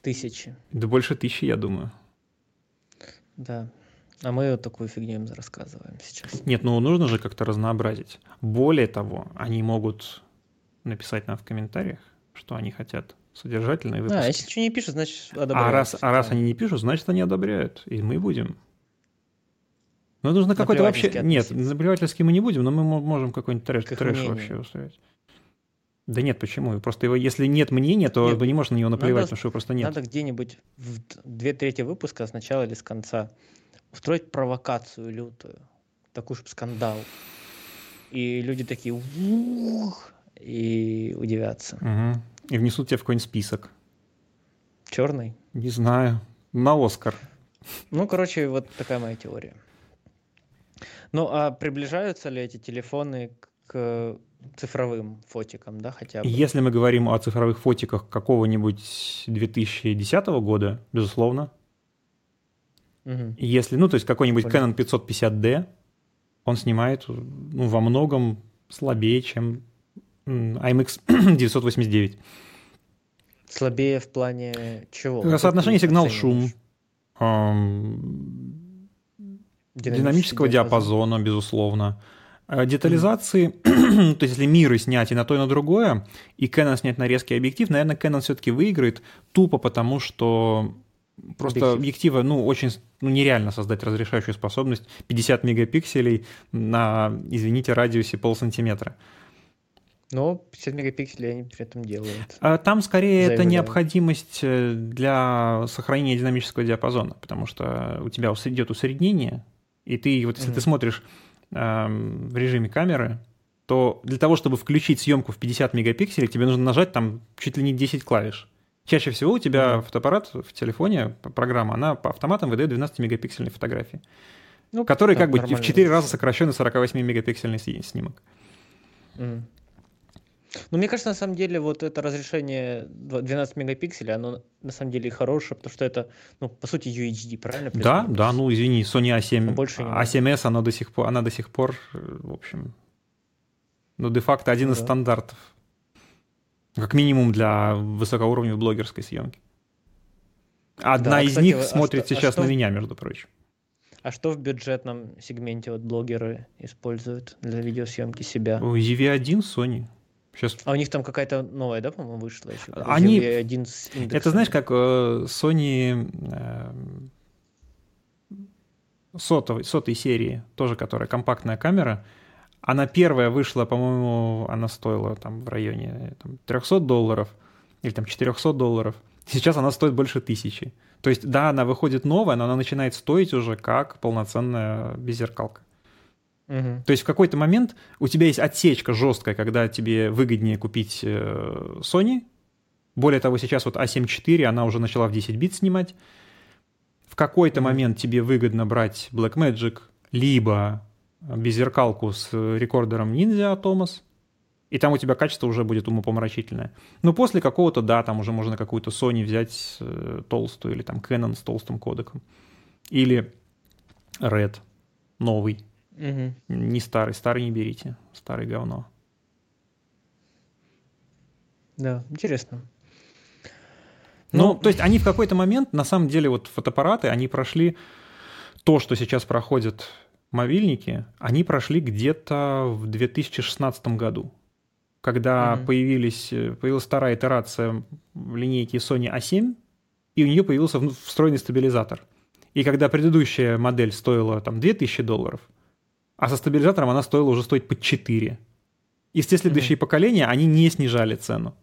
Тысячи. Да больше тысячи, я думаю. Да. А мы вот такую фигню им рассказываем сейчас. Нет, ну нужно же как-то разнообразить. Более того, они могут написать нам в комментариях, что они хотят содержательные выпуски. А, если что не пишут, значит одобряют. А раз, а раз они не пишут, значит они одобряют. И мы будем. Ну, нужно какой-то вообще... Нет, наплевательски мы не будем, но мы можем какой-нибудь трэш, трэш вообще устроить. Да нет, почему? Просто его, если нет мнения, то нет, не можете на него наплевать, надо, потому что его просто нет. Надо где-нибудь в две трети выпуска с начала или с конца устроить провокацию лютую, такой же скандал. И люди такие ух, и удивятся. Угу. И внесут тебя в какой-нибудь список. Черный? Не знаю. На Оскар. Ну, короче, вот такая моя теория. Ну, а приближаются ли эти телефоны к цифровым фотикам, да, хотя бы? Если мы говорим о цифровых фотиках какого-нибудь 2010 года, безусловно. Угу. Если, ну, то есть какой-нибудь Canon 550D, он снимает ну, во многом слабее, чем IMX 989. Слабее в плане чего? Э, соотношение сигнал-шум, эм, динамического диапазона, безусловно. Э, детализации, mm. то есть если миры снять и на то, и на другое, и Canon снять на резкий объектив, наверное, Canon все-таки выиграет тупо потому, что просто объектив. объектива, ну, очень ну, нереально создать разрешающую способность 50 мегапикселей на, извините, радиусе полсантиметра. Но 50 мегапикселей они при этом делают. А там скорее это необходимость э, для сохранения динамического диапазона, потому что у тебя идет усреднение, и ты вот если mm-hmm. ты смотришь э, в режиме камеры, то для того, чтобы включить съемку в 50 мегапикселей, тебе нужно нажать там чуть ли не 10 клавиш. Чаще всего у тебя mm-hmm. фотоаппарат в телефоне, программа, она по автоматам выдает 12-мегапиксельные фотографии, ну, который как бы в 4 раза сокращенный 48-мегапиксельный снимок. Mm. Ну, мне кажется, на самом деле, вот это разрешение 12 мегапикселей, оно на самом деле хорошее, потому что это, ну, по сути, UHD, правильно? Да, да, ну, извини, Sony A7, больше A7S, она до сих пор, она до сих пор, в общем, ну, де-факто один ну, из да. стандартов. Как минимум для высокоуровневой блогерской съемки. Одна да, из кстати, них а смотрит что, а сейчас а что... на меня, между прочим. А что в бюджетном сегменте вот блогеры используют для видеосъемки себя? EV1 Sony. Сейчас... А у них там какая-то новая, да, по-моему, вышла еще? Они... Это знаешь, как э, Sony э, сотовой, сотой серии, тоже которая компактная камера, она первая вышла, по-моему, она стоила там в районе там, 300 долларов или там 400 долларов. Сейчас она стоит больше тысячи. То есть, да, она выходит новая, но она начинает стоить уже как полноценная беззеркалка. Угу. То есть в какой-то момент у тебя есть отсечка жесткая, когда тебе выгоднее купить э, Sony. Более того, сейчас вот A7 IV, она уже начала в 10 бит снимать. В какой-то момент тебе выгодно брать Blackmagic, либо беззеркалку с рекордером Ninja Atomos, и там у тебя качество уже будет умопомрачительное. Но после какого-то, да, там уже можно какую-то Sony взять э, толстую, или там Canon с толстым кодеком. Или Red новый. Угу. Не старый, старый не берите, старый говно. Да, интересно. Ну, ну, то есть они в какой-то момент, на самом деле, вот фотоаппараты, они прошли то, что сейчас проходят мобильники, они прошли где-то в 2016 году, когда mm появились, появилась вторая итерация в линейке Sony A7, и у нее появился встроенный стабилизатор. И когда предыдущая модель стоила там 2000 долларов, а со стабилизатором она стоила уже стоить под 4. И все следующие mm-hmm. поколения, они не снижали цену.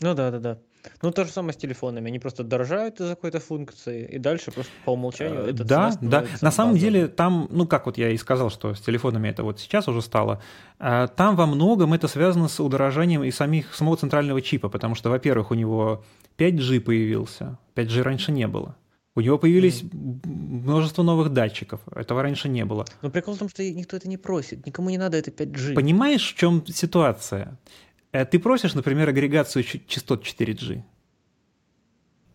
Ну да, да, да. Ну, то же самое с телефонами. Они просто дорожают из-за какой-то функции, и дальше просто по умолчанию это Да, да. На самом деле там, ну, как вот я и сказал, что с телефонами это вот сейчас уже стало, а, там во многом это связано с удорожанием и самих, самого центрального чипа, потому что, во-первых, у него 5G появился, 5G раньше не было. У него появились mm-hmm. множество новых датчиков. Этого раньше не было. Но прикол в том, что никто это не просит. Никому не надо это 5G. Понимаешь, в чем ситуация? Э, ты просишь, например, агрегацию частот 4G.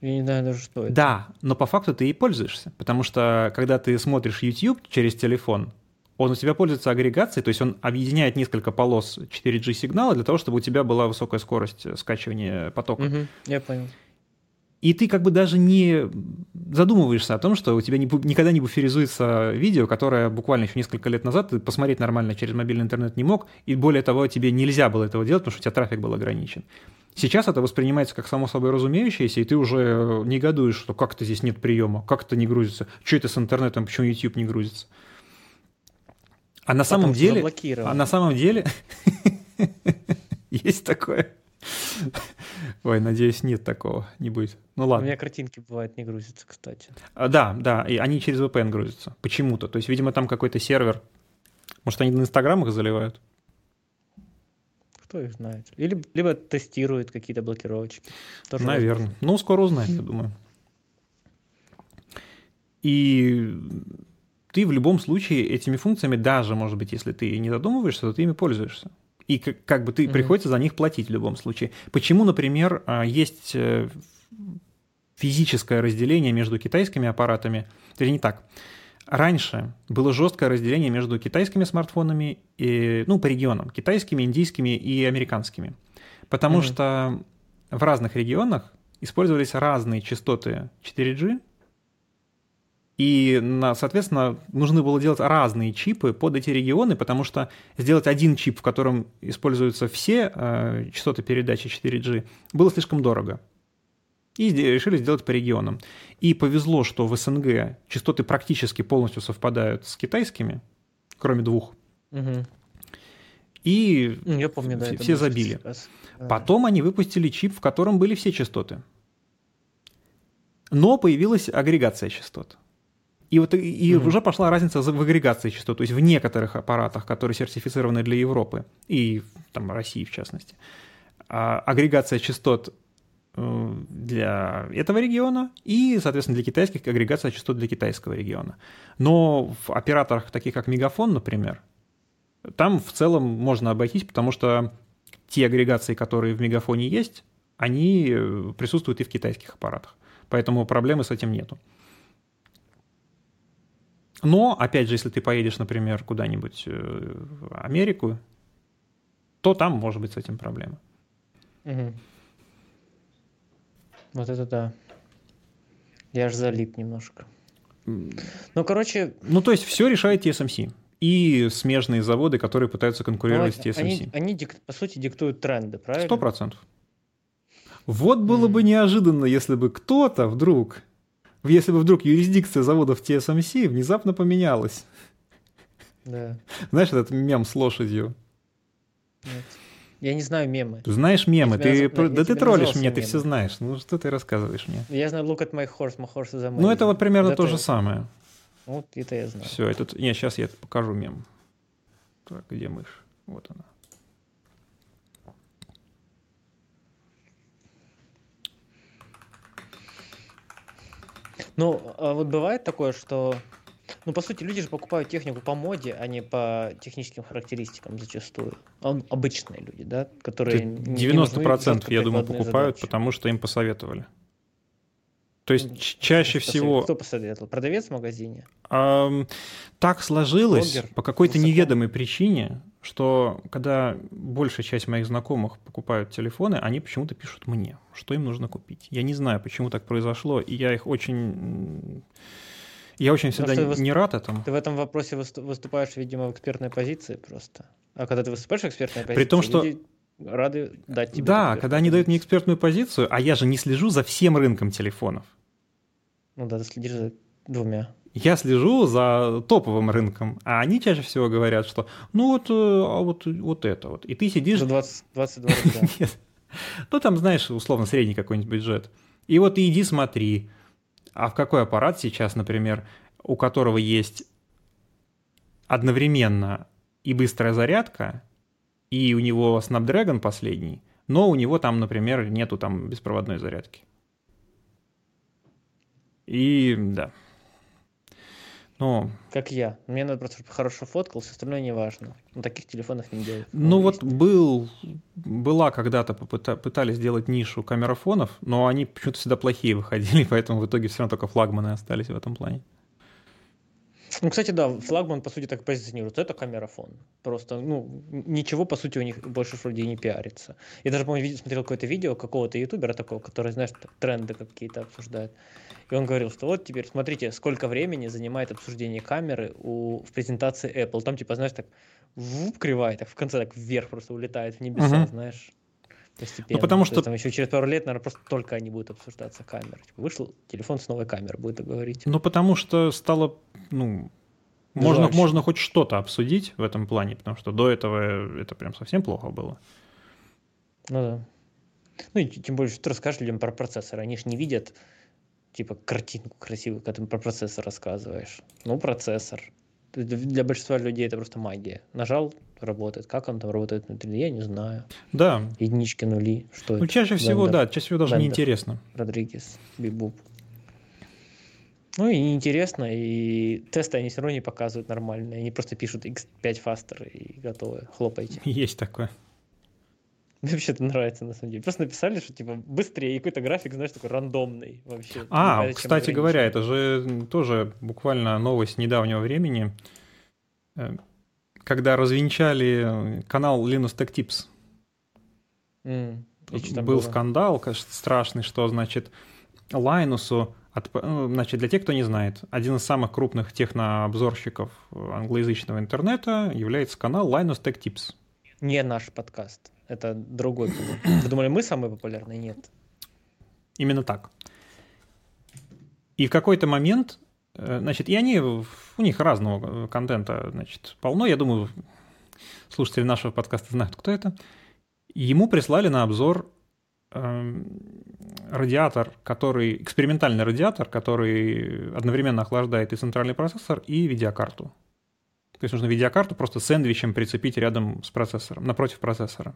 Я не знаю даже, что это. Да, но по факту ты и пользуешься. Потому что, когда ты смотришь YouTube через телефон, он у тебя пользуется агрегацией, то есть он объединяет несколько полос 4G сигнала для того, чтобы у тебя была высокая скорость скачивания потока. Угу, я понял. И ты как бы даже не задумываешься о том, что у тебя не, никогда не буферизуется видео, которое буквально еще несколько лет назад ты посмотреть нормально через мобильный интернет не мог, и более того, тебе нельзя было этого делать, потому что у тебя трафик был ограничен. Сейчас это воспринимается как само собой разумеющееся, и ты уже негодуешь, что как-то здесь нет приема, как это не грузится, что это с интернетом, почему YouTube не грузится. А на самом деле... А на самом деле... Есть такое. Ой, надеюсь, нет такого, не будет. Ну ладно. У меня картинки бывают не грузятся, кстати. А, да, да, и они через VPN грузятся. Почему-то. То есть, видимо, там какой-то сервер. Может, они на Инстаграм их заливают? Кто их знает? Или, либо тестируют какие-то блокировочки. Тоже Наверное. Возможно. Ну, скоро узнаем, я думаю. И ты в любом случае этими функциями, даже, может быть, если ты не задумываешься, то ты ими пользуешься. И как, как бы ты mm-hmm. приходится за них платить в любом случае. Почему, например, а, есть э, физическое разделение между китайскими аппаратами? Это не так. Раньше было жесткое разделение между китайскими смартфонами и, ну, по регионам, китайскими, индийскими и американскими. Потому mm-hmm. что в разных регионах использовались разные частоты 4G, и, соответственно, нужно было делать разные чипы под эти регионы, потому что сделать один чип, в котором используются все э, частоты передачи 4G, было слишком дорого. И решили сделать по регионам. И повезло, что в СНГ частоты практически полностью совпадают с китайскими, кроме двух. Угу. И Я помню, да, все забили. Потом они выпустили чип, в котором были все частоты. Но появилась агрегация частот. И вот и mm-hmm. уже пошла разница в агрегации частот, то есть в некоторых аппаратах, которые сертифицированы для Европы и там России в частности, а, агрегация частот э, для этого региона и, соответственно, для китайских агрегация частот для китайского региона. Но в операторах таких как Мегафон, например, там в целом можно обойтись, потому что те агрегации, которые в Мегафоне есть, они э, присутствуют и в китайских аппаратах. Поэтому проблемы с этим нету. Но, опять же, если ты поедешь, например, куда-нибудь э, в Америку, то там может быть с этим проблема. Угу. Вот это да. Я аж залип немножко. Ну, короче... Ну, то есть все решает TSMC. И смежные заводы, которые пытаются конкурировать ну, с TSMC. Они, они по сути, диктуют тренды, правильно? Сто процентов. Вот было mm. бы неожиданно, если бы кто-то вдруг если бы вдруг юрисдикция заводов TSMC внезапно поменялась. Да. Знаешь этот мем с лошадью? Нет. Я не знаю мемы. Ты знаешь мемы, ты, про... да ты троллишь меня, ты все знаешь. Ну что ты рассказываешь мне? Я знаю look at my horse, my horse is amazing. Ну это вот примерно это... то же самое. Вот это я знаю. Все, это... Не, сейчас я покажу мем. Так, где мышь? Вот она. Ну, а вот бывает такое, что... Ну, по сути, люди же покупают технику по моде, а не по техническим характеристикам зачастую. Обычные люди, да, которые... 90% я думаю, покупают, задачи. потому что им посоветовали. То есть ну, чаще всего... Кто посоветовал? Продавец в магазине? А, так сложилось Блогер? по какой-то неведомой причине, что когда большая часть моих знакомых покупают телефоны, они почему-то пишут мне, что им нужно купить. Я не знаю, почему так произошло, и я их очень... Я очень всегда не, не рад этому. Ты в этом вопросе выступаешь, видимо, в экспертной позиции просто. А когда ты выступаешь в экспертной позиции, При том, что... люди рады дать тебе... Да, когда они дают мне экспертную позицию, а я же не слежу за всем рынком телефонов. Ну да, ты следишь за двумя я слежу за топовым рынком, а они чаще всего говорят, что ну вот, э, а вот, вот это вот. И ты сидишь... За 20, 20 долларов, да. Ну там, знаешь, условно средний какой-нибудь бюджет. И вот иди смотри, а в какой аппарат сейчас, например, у которого есть одновременно и быстрая зарядка, и у него Snapdragon последний, но у него там, например, нету там беспроводной зарядки. И да. Ну, как я. Мне надо просто, чтобы хорошо фоткался, остальное не важно. На таких телефонах не делают. Ну, вот был, была когда-то пытались сделать нишу камерафонов, но они почему-то всегда плохие выходили, поэтому в итоге все равно только флагманы остались в этом плане. Ну, кстати, да, флагман, по сути, так позиционирует. Это камерафон. Просто, ну, ничего, по сути, у них больше вроде не пиарится. Я даже, помню, смотрел какое-то видео какого-то ютубера такого, который, знаешь, тренды какие-то обсуждает. И он говорил, что вот теперь смотрите, сколько времени занимает обсуждение камеры у, в презентации Apple. Там, типа, знаешь, так вуп, кривая, так в конце так вверх просто улетает в небеса, uh-huh. знаешь. Постепенно. Ну, потому что... Там еще через пару лет, наверное, просто только они будут обсуждаться камеры. Типа, вышел телефон с новой камерой, будет говорить. Ну, потому что стало, ну, можно, можно хоть что-то обсудить в этом плане, потому что до этого это прям совсем плохо было. Ну да. Ну и тем более, что ты расскажешь людям про процессор. Они же не видят, типа, картинку красивую, когда ты про процессор рассказываешь. Ну, процессор. Для большинства людей это просто магия. Нажал, работает. Как он там работает внутри, я не знаю. Да. Единички, нули, что ну, это? чаще всего, Бендер. да, чаще всего даже Бендер. неинтересно. Родригес, Бибуп. Ну и неинтересно, и тесты они все равно не показывают нормальные. Они просто пишут X5 faster и готовы. Хлопайте. Есть такое. Мне вообще это нравится, на самом деле. Просто написали, что типа быстрее, и какой-то график, знаешь, такой рандомный вообще. А, знаю, кстати говоря, это же тоже буквально новость недавнего времени, э, когда развенчали канал Linux Tech Tips. Mm, Был было? скандал, кажется, страшный, что, значит, Лайнусу, от, ну, значит, для тех, кто не знает, один из самых крупных технообзорщиков англоязычного интернета является канал Linus Tech Tips. Не наш подкаст. Это другой канал. Вы думали, мы самые популярные? Нет. Именно так. И в какой-то момент, э, значит, и они, у них разного э, контента, значит, полно. Я думаю, слушатели нашего подкаста знают, кто это. Ему прислали на обзор э, радиатор, который, экспериментальный радиатор, который одновременно охлаждает и центральный процессор, и видеокарту. То есть нужно видеокарту просто сэндвичем прицепить рядом с процессором, напротив процессора.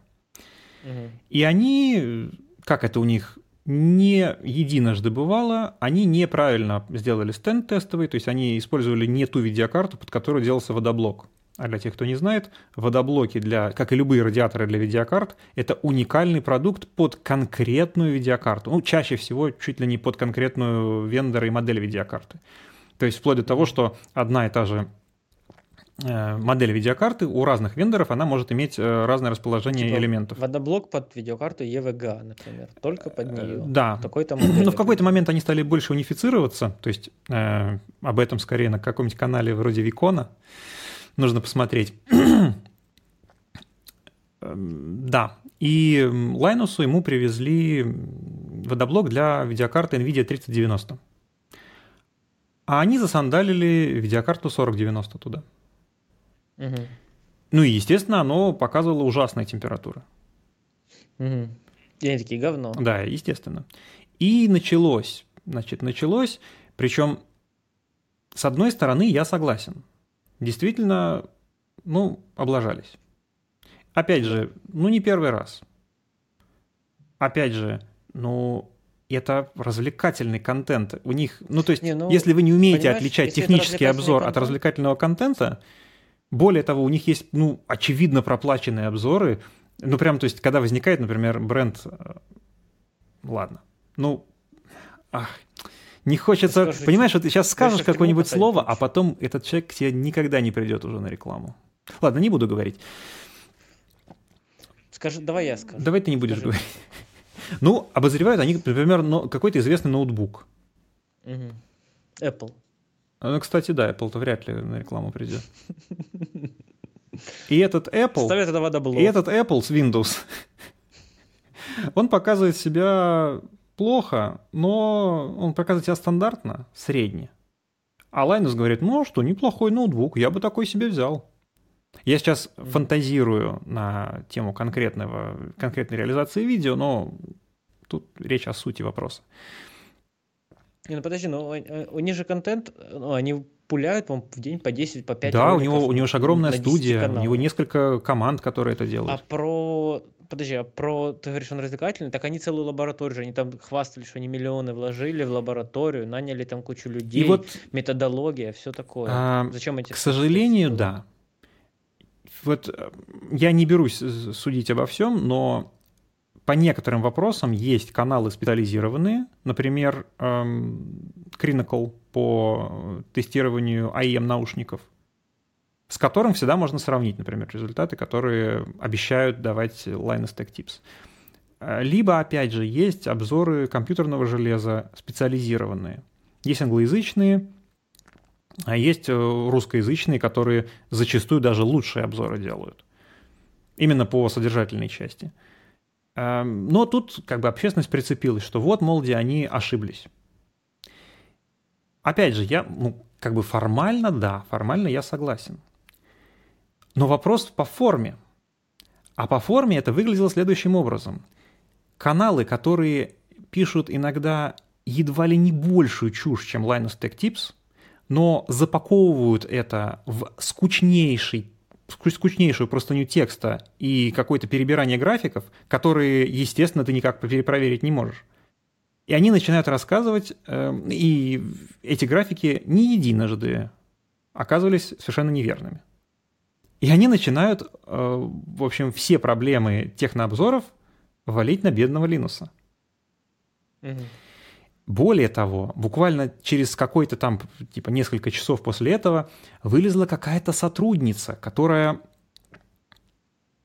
И они, как это у них не единожды бывало, они неправильно сделали стенд тестовый, то есть они использовали не ту видеокарту, под которую делался водоблок. А для тех, кто не знает, водоблоки, для, как и любые радиаторы для видеокарт, это уникальный продукт под конкретную видеокарту. Ну, чаще всего чуть ли не под конкретную вендора и модель видеокарты. То есть вплоть до того, что одна и та же модель видеокарты у разных вендоров она может иметь э, разное расположение типа элементов. Водоблок под видеокарту EVGA, например, только под э, нее. Да. Такой-то Но в какой-то момент они стали больше унифицироваться, то есть э, об этом скорее на каком-нибудь канале вроде Викона нужно посмотреть. да. И Лайнусу ему привезли водоблок для видеокарты NVIDIA 3090. А они засандалили видеокарту 4090 туда. Угу. Ну и, естественно, оно показывало ужасные температуры. Угу. И они такие говно. Да, естественно. И началось. Значит, началось. Причем, с одной стороны, я согласен. Действительно, ну, облажались. Опять же, ну не первый раз. Опять же, ну, это развлекательный контент. У них, ну то есть, не, ну, если вы не умеете отличать технический обзор контент, от развлекательного контента, более того, у них есть, ну, очевидно проплаченные обзоры. Ну, прям, то есть, когда возникает, например, бренд... Э, ладно. Ну, ах, не хочется... Скажите, Понимаешь, вот ты сейчас скажешь какое-нибудь слово, а потом этот человек к тебе никогда не придет уже на рекламу. Ладно, не буду говорить. Скажи, давай я скажу. Давай ты не будешь Скажи. говорить. Ну, обозревают они, например, какой-то известный ноутбук. Угу. Apple. Ну, кстати, да, Apple-то вряд ли на рекламу придет. И этот Apple... Ставят это водоблок. И этот Apple с Windows, он показывает себя плохо, но он показывает себя стандартно, средне. А Linus говорит, ну а что, неплохой ноутбук, я бы такой себе взял. Я сейчас фантазирую на тему конкретного, конкретной реализации видео, но тут речь о сути вопроса. Не, ну подожди, ну у них же контент, ну, они пуляют, по в день по 10, по 5 Да, у него, у него же огромная студия, у него несколько команд, которые это делают. А про, подожди, а про, ты говоришь, он развлекательный, так они целую лабораторию же, они там хвастались, что они миллионы вложили в лабораторию, наняли там кучу людей, И вот, методология, все такое. А, Зачем эти... К сожалению, да. Вот э, я не берусь судить обо всем, но по некоторым вопросам есть каналы специализированные, например, эм, Crinacle, по тестированию AEM наушников, с которым всегда можно сравнить, например, результаты, которые обещают давать Linus Tech Tips. Либо, опять же, есть обзоры компьютерного железа специализированные. Есть англоязычные, а есть э, русскоязычные, которые зачастую даже лучшие обзоры делают. Именно по содержательной части. Эм, но тут как бы общественность прицепилась, что вот, мол, где они ошиблись. Опять же, я, ну, как бы формально, да, формально я согласен. Но вопрос по форме. А по форме это выглядело следующим образом. Каналы, которые пишут иногда едва ли не большую чушь, чем Linus Tech Tips, но запаковывают это в скучнейший скучнейшую простыню текста и какое-то перебирание графиков, которые, естественно, ты никак перепроверить не можешь. И они начинают рассказывать, э, и эти графики не единожды оказывались совершенно неверными. И они начинают, э, в общем, все проблемы технообзоров валить на бедного Линуса. Угу. Более того, буквально через какой-то там, типа, несколько часов после этого вылезла какая-то сотрудница, которая...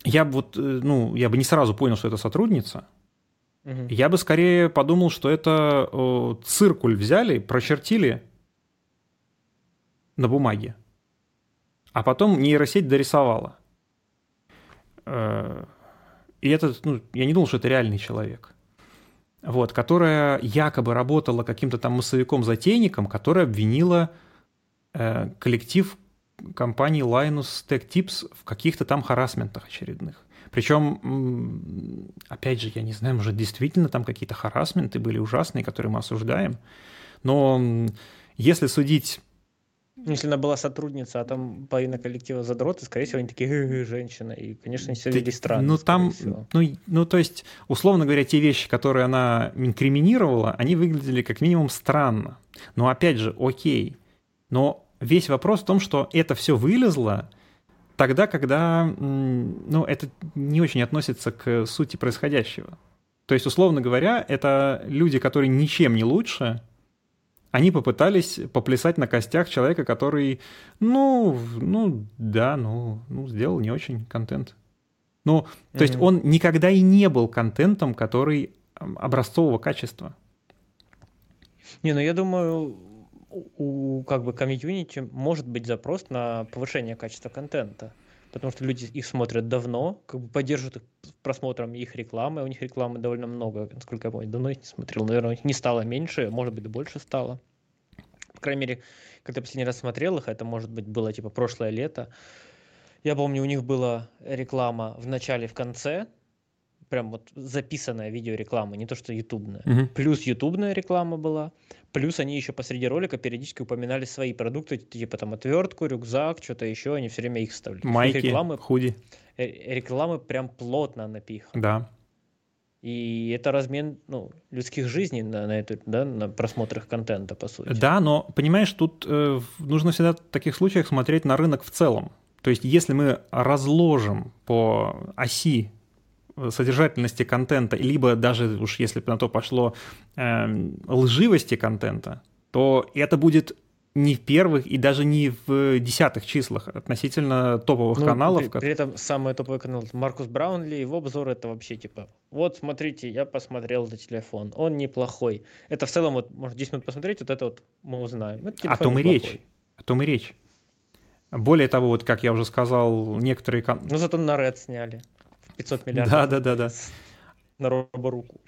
Я бы вот, э, ну, я бы не сразу понял, что это сотрудница. Угу. Я бы скорее подумал, что это э, циркуль взяли, прочертили на бумаге, а потом нейросеть дорисовала. Э, и это, ну, я не думал, что это реальный человек вот, которая якобы работала каким-то там массовиком-затейником, которая обвинила э, коллектив компании Linus Tech Tips в каких-то там харасментах очередных. Причем, опять же, я не знаю, может, действительно там какие-то харасменты были ужасные, которые мы осуждаем. Но если судить если она была сотрудница, а там половина коллектива задроты, скорее всего, они такие женщина. И, конечно, они себя вели странно. Ну, там, ну, ну, то есть, условно говоря, те вещи, которые она инкриминировала, они выглядели как минимум странно. Но опять же, окей. Но весь вопрос в том, что это все вылезло тогда, когда, ну, это не очень относится к сути происходящего. То есть, условно говоря, это люди, которые ничем не лучше, они попытались поплясать на костях человека, который, ну, ну, да, ну, ну сделал не очень контент. Ну, то mm-hmm. есть он никогда и не был контентом, который образцового качества. Не, ну я думаю, у, у как бы комьюнити может быть запрос на повышение качества контента потому что люди их смотрят давно, как бы поддерживают их просмотром их рекламы, у них рекламы довольно много, насколько я помню, давно их не смотрел, наверное, не стало меньше, может быть, больше стало. По крайней мере, когда последний раз смотрел их, это, может быть, было типа прошлое лето, я помню, у них была реклама в начале, в конце, прям вот записанная видеореклама, не то что ютубная. Угу. Плюс ютубная реклама была, плюс они еще посреди ролика периодически упоминали свои продукты, типа там отвертку, рюкзак, что-то еще, они все время их вставляли. Майки, рекламы, худи. Э, рекламы прям плотно напиханы. Да. И это размен ну, людских жизней на, на, эту, да, на просмотрах контента, по сути. Да, но, понимаешь, тут э, нужно всегда в таких случаях смотреть на рынок в целом. То есть, если мы разложим по оси содержательности контента, либо даже уж если бы на то пошло э, лживости контента, то это будет не в первых и даже не в десятых числах относительно топовых ну, каналов. При, при этом самый топовый канал Маркус Браунли, его обзор это вообще типа, вот смотрите, я посмотрел за телефон, он неплохой. Это в целом, вот, может, 10 минут посмотреть, вот это вот мы узнаем. о том и речь. О том и речь. Более того, вот как я уже сказал, некоторые... Ну зато на Red сняли. 500 миллиардов. Да, да, да, да. На роборуку.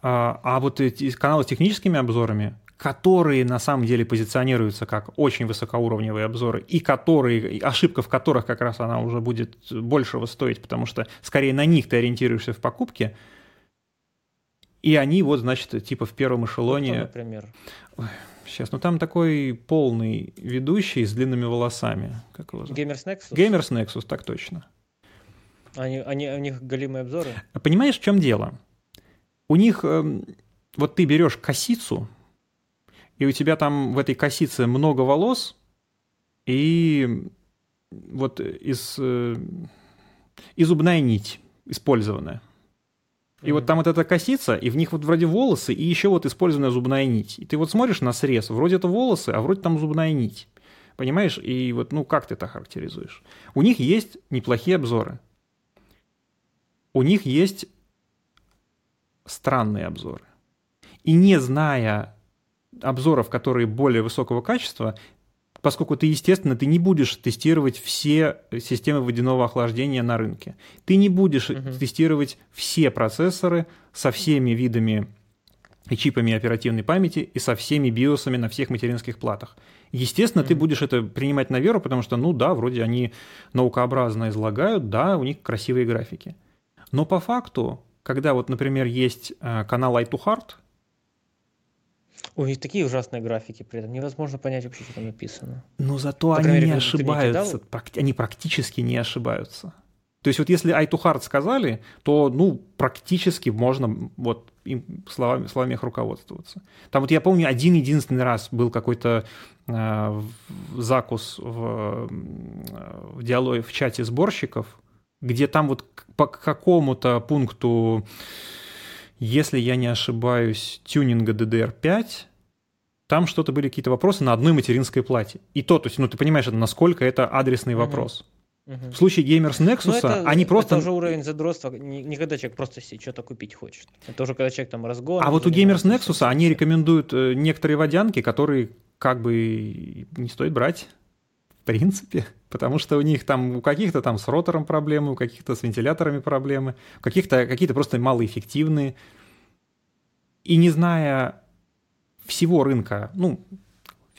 А, а вот эти каналы с техническими обзорами, которые на самом деле позиционируются как очень высокоуровневые обзоры, и которые, ошибка в которых как раз она уже будет большего стоить, потому что скорее на них ты ориентируешься в покупке, и они вот, значит, типа в первом эшелоне... Ну, например? сейчас, ну там такой полный ведущий с длинными волосами. Как его зовут? Gamers Nexus? Gamers Nexus, так точно. Они, они, у них голимые обзоры? Понимаешь, в чем дело? У них, э, вот ты берешь косицу, и у тебя там в этой косице много волос, и вот из, э, и зубная нить использованная. И mm-hmm. вот там вот эта косица, и в них вот вроде волосы, и еще вот использованная зубная нить. И ты вот смотришь на срез, вроде это волосы, а вроде там зубная нить. Понимаешь? И вот, ну, как ты это характеризуешь? У них есть неплохие обзоры. У них есть странные обзоры. И не зная обзоров, которые более высокого качества, поскольку ты, естественно, ты не будешь тестировать все системы водяного охлаждения на рынке. Ты не будешь uh-huh. тестировать все процессоры со всеми видами и чипами оперативной памяти и со всеми биосами на всех материнских платах. Естественно, mm-hmm. ты будешь это принимать на веру, потому что, ну да, вроде они наукообразно излагают, да, у них красивые графики. Но по факту, когда вот, например, есть э, канал i2hard, у них такие ужасные графики при этом. Невозможно понять вообще, что там написано. Но зато По они мере, не ошибаются. Не они практически не ошибаются. То есть вот если hard сказали, то, ну, практически можно вот им словами, словами их руководствоваться. Там вот я помню, один единственный раз был какой-то э, закус в, в диалоге в чате сборщиков, где там вот по какому-то пункту, если я не ошибаюсь, тюнинга DDR5, там что-то были какие-то вопросы на одной материнской плате. И то, то есть, ну ты понимаешь, насколько это адресный вопрос. В случае Gamers Nexus ну, это, они просто... Это уже уровень задротства, не, не когда человек просто себе что-то купить хочет. Это уже когда человек там разгон... А вот у Gamers Nexus они рекомендуют э, некоторые водянки, которые как бы не стоит брать, принципе, потому что у них там у каких-то там с ротором проблемы, у каких-то с вентиляторами проблемы, у каких-то какие-то просто малоэффективные. И не зная всего рынка, ну,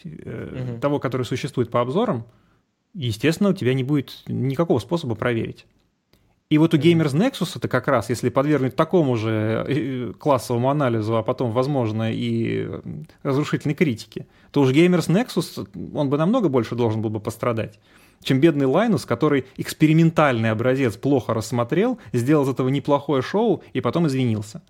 угу. того, который существует по обзорам, естественно, у тебя не будет никакого способа проверить. И вот у Gamers Nexus это как раз, если подвергнуть такому же э, классовому анализу, а потом, возможно, и разрушительной критике, то уж Gamers Nexus, он бы намного больше должен был бы пострадать, чем бедный Linus, который экспериментальный образец плохо рассмотрел, сделал из этого неплохое шоу и потом извинился.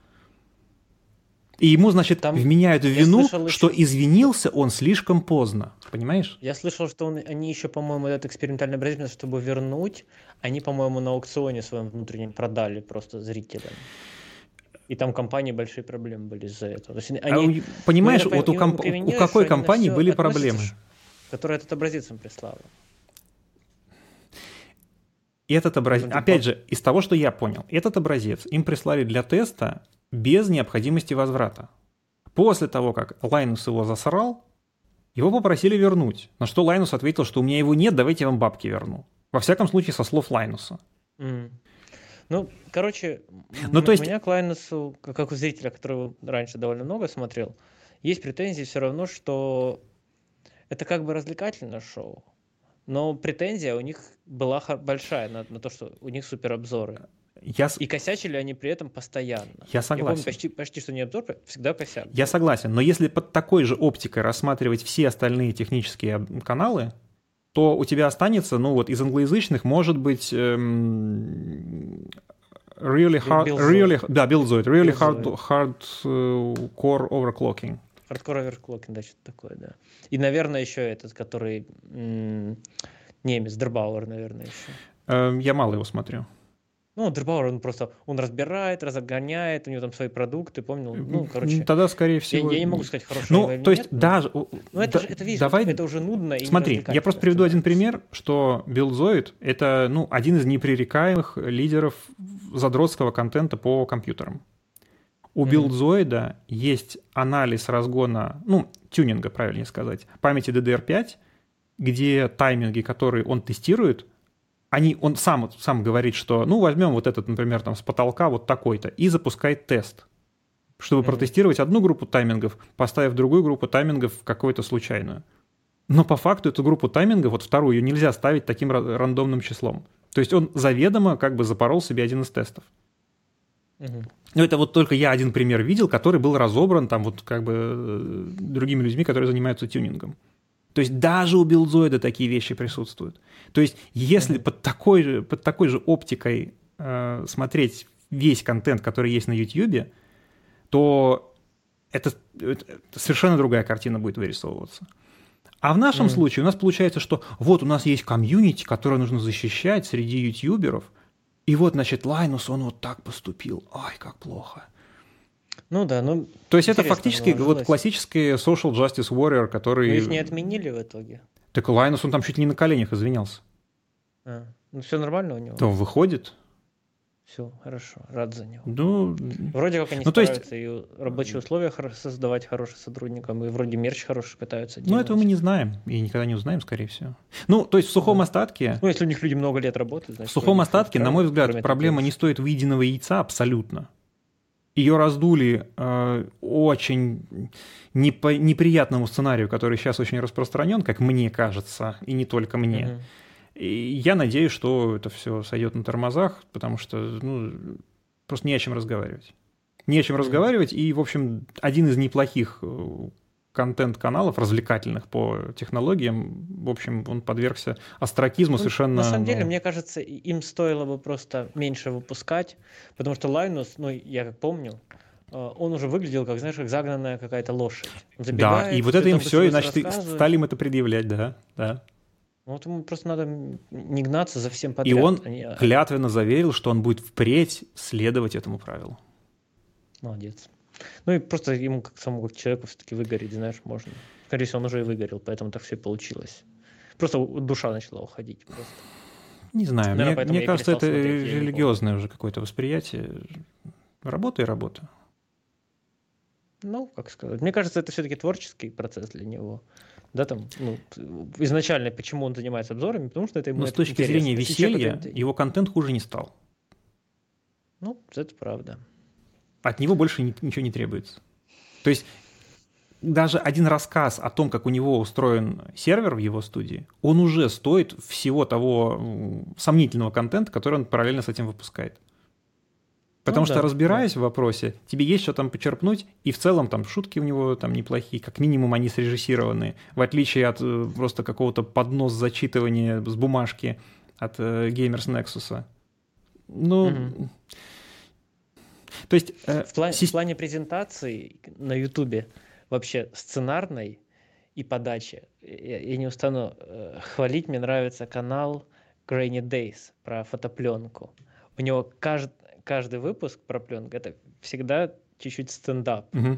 И ему, значит, Там вменяют в вину, слышал, что еще... извинился он слишком поздно. Понимаешь? Я слышал, что он, они еще, по-моему, этот экспериментальный образец, чтобы вернуть, они, по-моему, на аукционе своем внутреннем продали просто зрителям. И там компании большие проблемы были из-за этого. То есть они, а, понимаешь, ну, вот у, комп... у какой компании были проблемы? Которая этот образец им прислала. И этот образец, опять же, из того, что я понял, этот образец им прислали для теста без необходимости возврата. После того, как Лайнус его засрал, его попросили вернуть, на что Лайнус ответил, что у меня его нет, давайте я вам бабки верну. Во всяком случае, со слов Лайнуса. Mm. Ну, короче, ну, то есть... у меня к Лайнусу, как у зрителя, которого раньше довольно много смотрел, есть претензии все равно, что это как бы развлекательное шоу, но претензия у них была большая на, на то, что у них суперобзоры. Я... И косячили они при этом постоянно. Я согласен. Я помню, почти, почти что не обзор, всегда косят. Я согласен, но если под такой же оптикой рассматривать все остальные технические каналы, то у тебя останется, ну вот из англоязычных, может быть, эм, really hard, really, да, Buildzoid, really hard, hard core overclocking. Hardcore overclocking, да, что-то такое, да. И, наверное, еще этот, который немец, Дербауэр, наверное, еще. Эм, я мало его смотрю. Ну, Дербауэр, он просто, он разбирает, разгоняет, у него там свои продукты, помнил, ну, короче. Тогда, скорее всего... Я, я не могу сказать, хорошо ну, то есть, нет, даже... Ну, это, да, это, видишь, давай... это уже нудно и Смотри, я просто приведу один пример, что Билдзоид — это, ну, один из непререкаемых лидеров задротского контента по компьютерам. У mm-hmm. билдзоида есть анализ разгона, ну, тюнинга, правильнее сказать, памяти DDR5, где тайминги, которые он тестирует, они, он сам, сам говорит, что, ну, возьмем вот этот, например, там с потолка вот такой-то, и запускает тест, чтобы mm-hmm. протестировать одну группу таймингов, поставив другую группу таймингов какую-то случайную. Но по факту эту группу таймингов, вот вторую, ее нельзя ставить таким рандомным числом. То есть он заведомо как бы запорол себе один из тестов. Но это вот только я один пример видел, который был разобран там вот как бы э, другими людьми, которые занимаются тюнингом. То есть даже у билдзоида такие вещи присутствуют. То есть если mm-hmm. под, такой же, под такой же оптикой э, смотреть весь контент, который есть на YouTube, то это, это совершенно другая картина будет вырисовываться. А в нашем mm-hmm. случае у нас получается, что вот у нас есть комьюнити, которое нужно защищать среди ютуберов, И вот, значит, Лайнус, он вот так поступил. Ай, как плохо. Ну да, ну... То есть это фактически вот классический social justice warrior, который... Но их не отменили в итоге. Так Лайнус, он там чуть ли не на коленях извинялся. А, ну все нормально у него? То выходит. Все, хорошо, рад за него. Ну, вроде как они ну, стараются есть... и рабочие условия создавать хорошим сотрудникам, и вроде мерч хороший пытаются делать. Ну, этого мы не знаем, и никогда не узнаем, скорее всего. Ну, то есть в сухом да. остатке... Ну, если у них люди много лет работают, значит... В сухом остатке, на мой взгляд, проблема не стоит выеденного яйца абсолютно. Ее раздули э, очень непо- неприятному сценарию, который сейчас очень распространен, как мне кажется, и не только мне. Угу и я надеюсь, что это все сойдет на тормозах, потому что ну, просто не о чем разговаривать. Не о чем разговаривать, и, в общем, один из неплохих э, контент-каналов, развлекательных по технологиям, в общем, он подвергся астракизму ну, совершенно... На самом деле, ну... мне кажется, им стоило бы просто меньше выпускать, потому что Лайнус, ну, я как помню, э, он уже выглядел, как, знаешь, как загнанная какая-то лошадь. да, и вот это им все, значит, стали им это предъявлять, да, да. Ну, вот ему просто надо не гнаться за всем подряд. И он они... А клятвенно заверил, что он будет впредь следовать этому правилу. Молодец. Ну и просто ему как самому как человеку все-таки выгореть, знаешь, можно. Скорее всего, он уже и выгорел, поэтому так все и получилось. Просто душа начала уходить просто. Не знаю, Наверное, мне, мне кажется, это религиозное уже какое-то восприятие. Работа и работа. Ну, как сказать. Мне кажется, это все-таки творческий процесс для него да, там, ну, изначально, почему он занимается обзорами, потому что это ему Но с точки интересно. зрения веселья, это... его контент хуже не стал. Ну, это правда. От него больше ничего не требуется. То есть даже один рассказ о том, как у него устроен сервер в его студии, он уже стоит всего того сомнительного контента, который он параллельно с этим выпускает. Потому ну, что, да, разбираясь да. в вопросе, тебе есть что там почерпнуть, и в целом там шутки у него там неплохие, как минимум они срежиссированы, в отличие от э, просто какого-то поднос зачитывания с бумажки от э, Gamers Nexus. Ну, угу. то есть... Э, в, плане, си... в плане презентации на Ютубе вообще сценарной и подачи, я, я не устану э, хвалить, мне нравится канал Grainy Days про фотопленку. У него каждый каждый выпуск про пленку это всегда чуть-чуть стендап. Угу.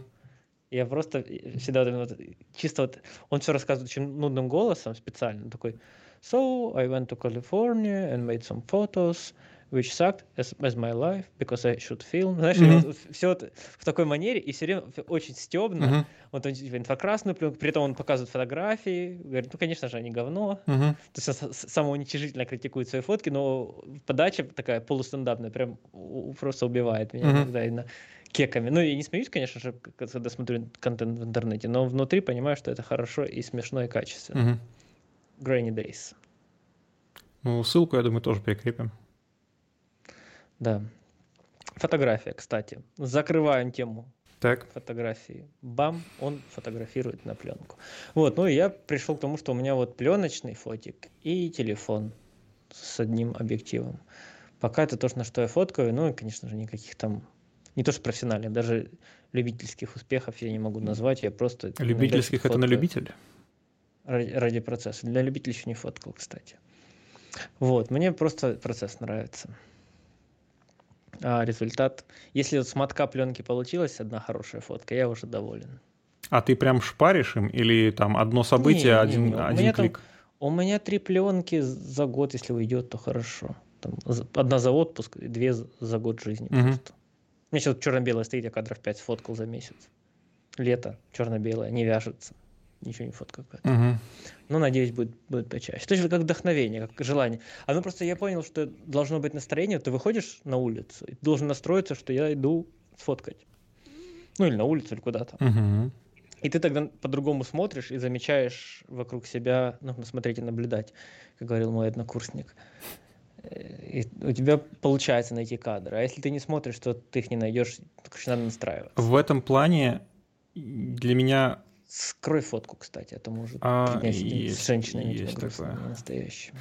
Я просто всегда вот, чисто вот он все рассказывает очень нудным голосом специально такой. So I went to California and made some photos which sucked as, as my life because I should film. Знаешь, mm-hmm. вот, все вот в такой манере, и все время очень стебно. Mm-hmm. Вот он типа, инфокрасную пленку, при этом он показывает фотографии, говорит, ну, конечно же, они говно. Mm-hmm. То есть он самоуничижительно критикует свои фотки, но подача такая полустендапная, прям просто убивает меня mm-hmm. иногда именно кеками. Ну, я не смеюсь, конечно же, когда смотрю контент в интернете, но внутри понимаю, что это хорошо и смешно, и качественно. Mm-hmm. Grainy Days. Ну, ссылку, я думаю, тоже прикрепим. Да. Фотография, кстати. Закрываем тему так. фотографии. Бам, он фотографирует на пленку. Вот, ну и я пришел к тому, что у меня вот пленочный фотик и телефон с одним объективом. Пока это то, на что я фоткаю, ну и, конечно же, никаких там, не то что профессиональных, даже любительских успехов я не могу назвать, я просто... Любительских это на любителя? Ради, ради процесса. Для любителей еще не фоткал, кстати. Вот, мне просто процесс нравится а результат... Если вот с мотка пленки получилась одна хорошая фотка, я уже доволен. А ты прям шпаришь им или там одно событие, не, один, не, не. один клик? Там, у меня три пленки за год, если уйдет, то хорошо. Там, одна за отпуск, две за год жизни угу. просто. У меня сейчас черно-белое стоит, я кадров 5 сфоткал за месяц. Лето, черно-белое, не вяжется ничего не фоткал. Угу. Ну, надеюсь, будет, будет почаще. То есть как вдохновение, как желание. А ну просто я понял, что должно быть настроение. Ты выходишь на улицу, и ты должен настроиться, что я иду сфоткать. Ну, или на улицу, или куда-то. Угу. И ты тогда по-другому смотришь и замечаешь вокруг себя, нужно смотреть и наблюдать, как говорил мой однокурсник. И у тебя получается найти кадры. А если ты не смотришь, то ты их не найдешь, короче, надо настраиваться. В этом плане для меня Скрой фотку, кстати, это может а, есть, с женщиной есть такое. настоящим.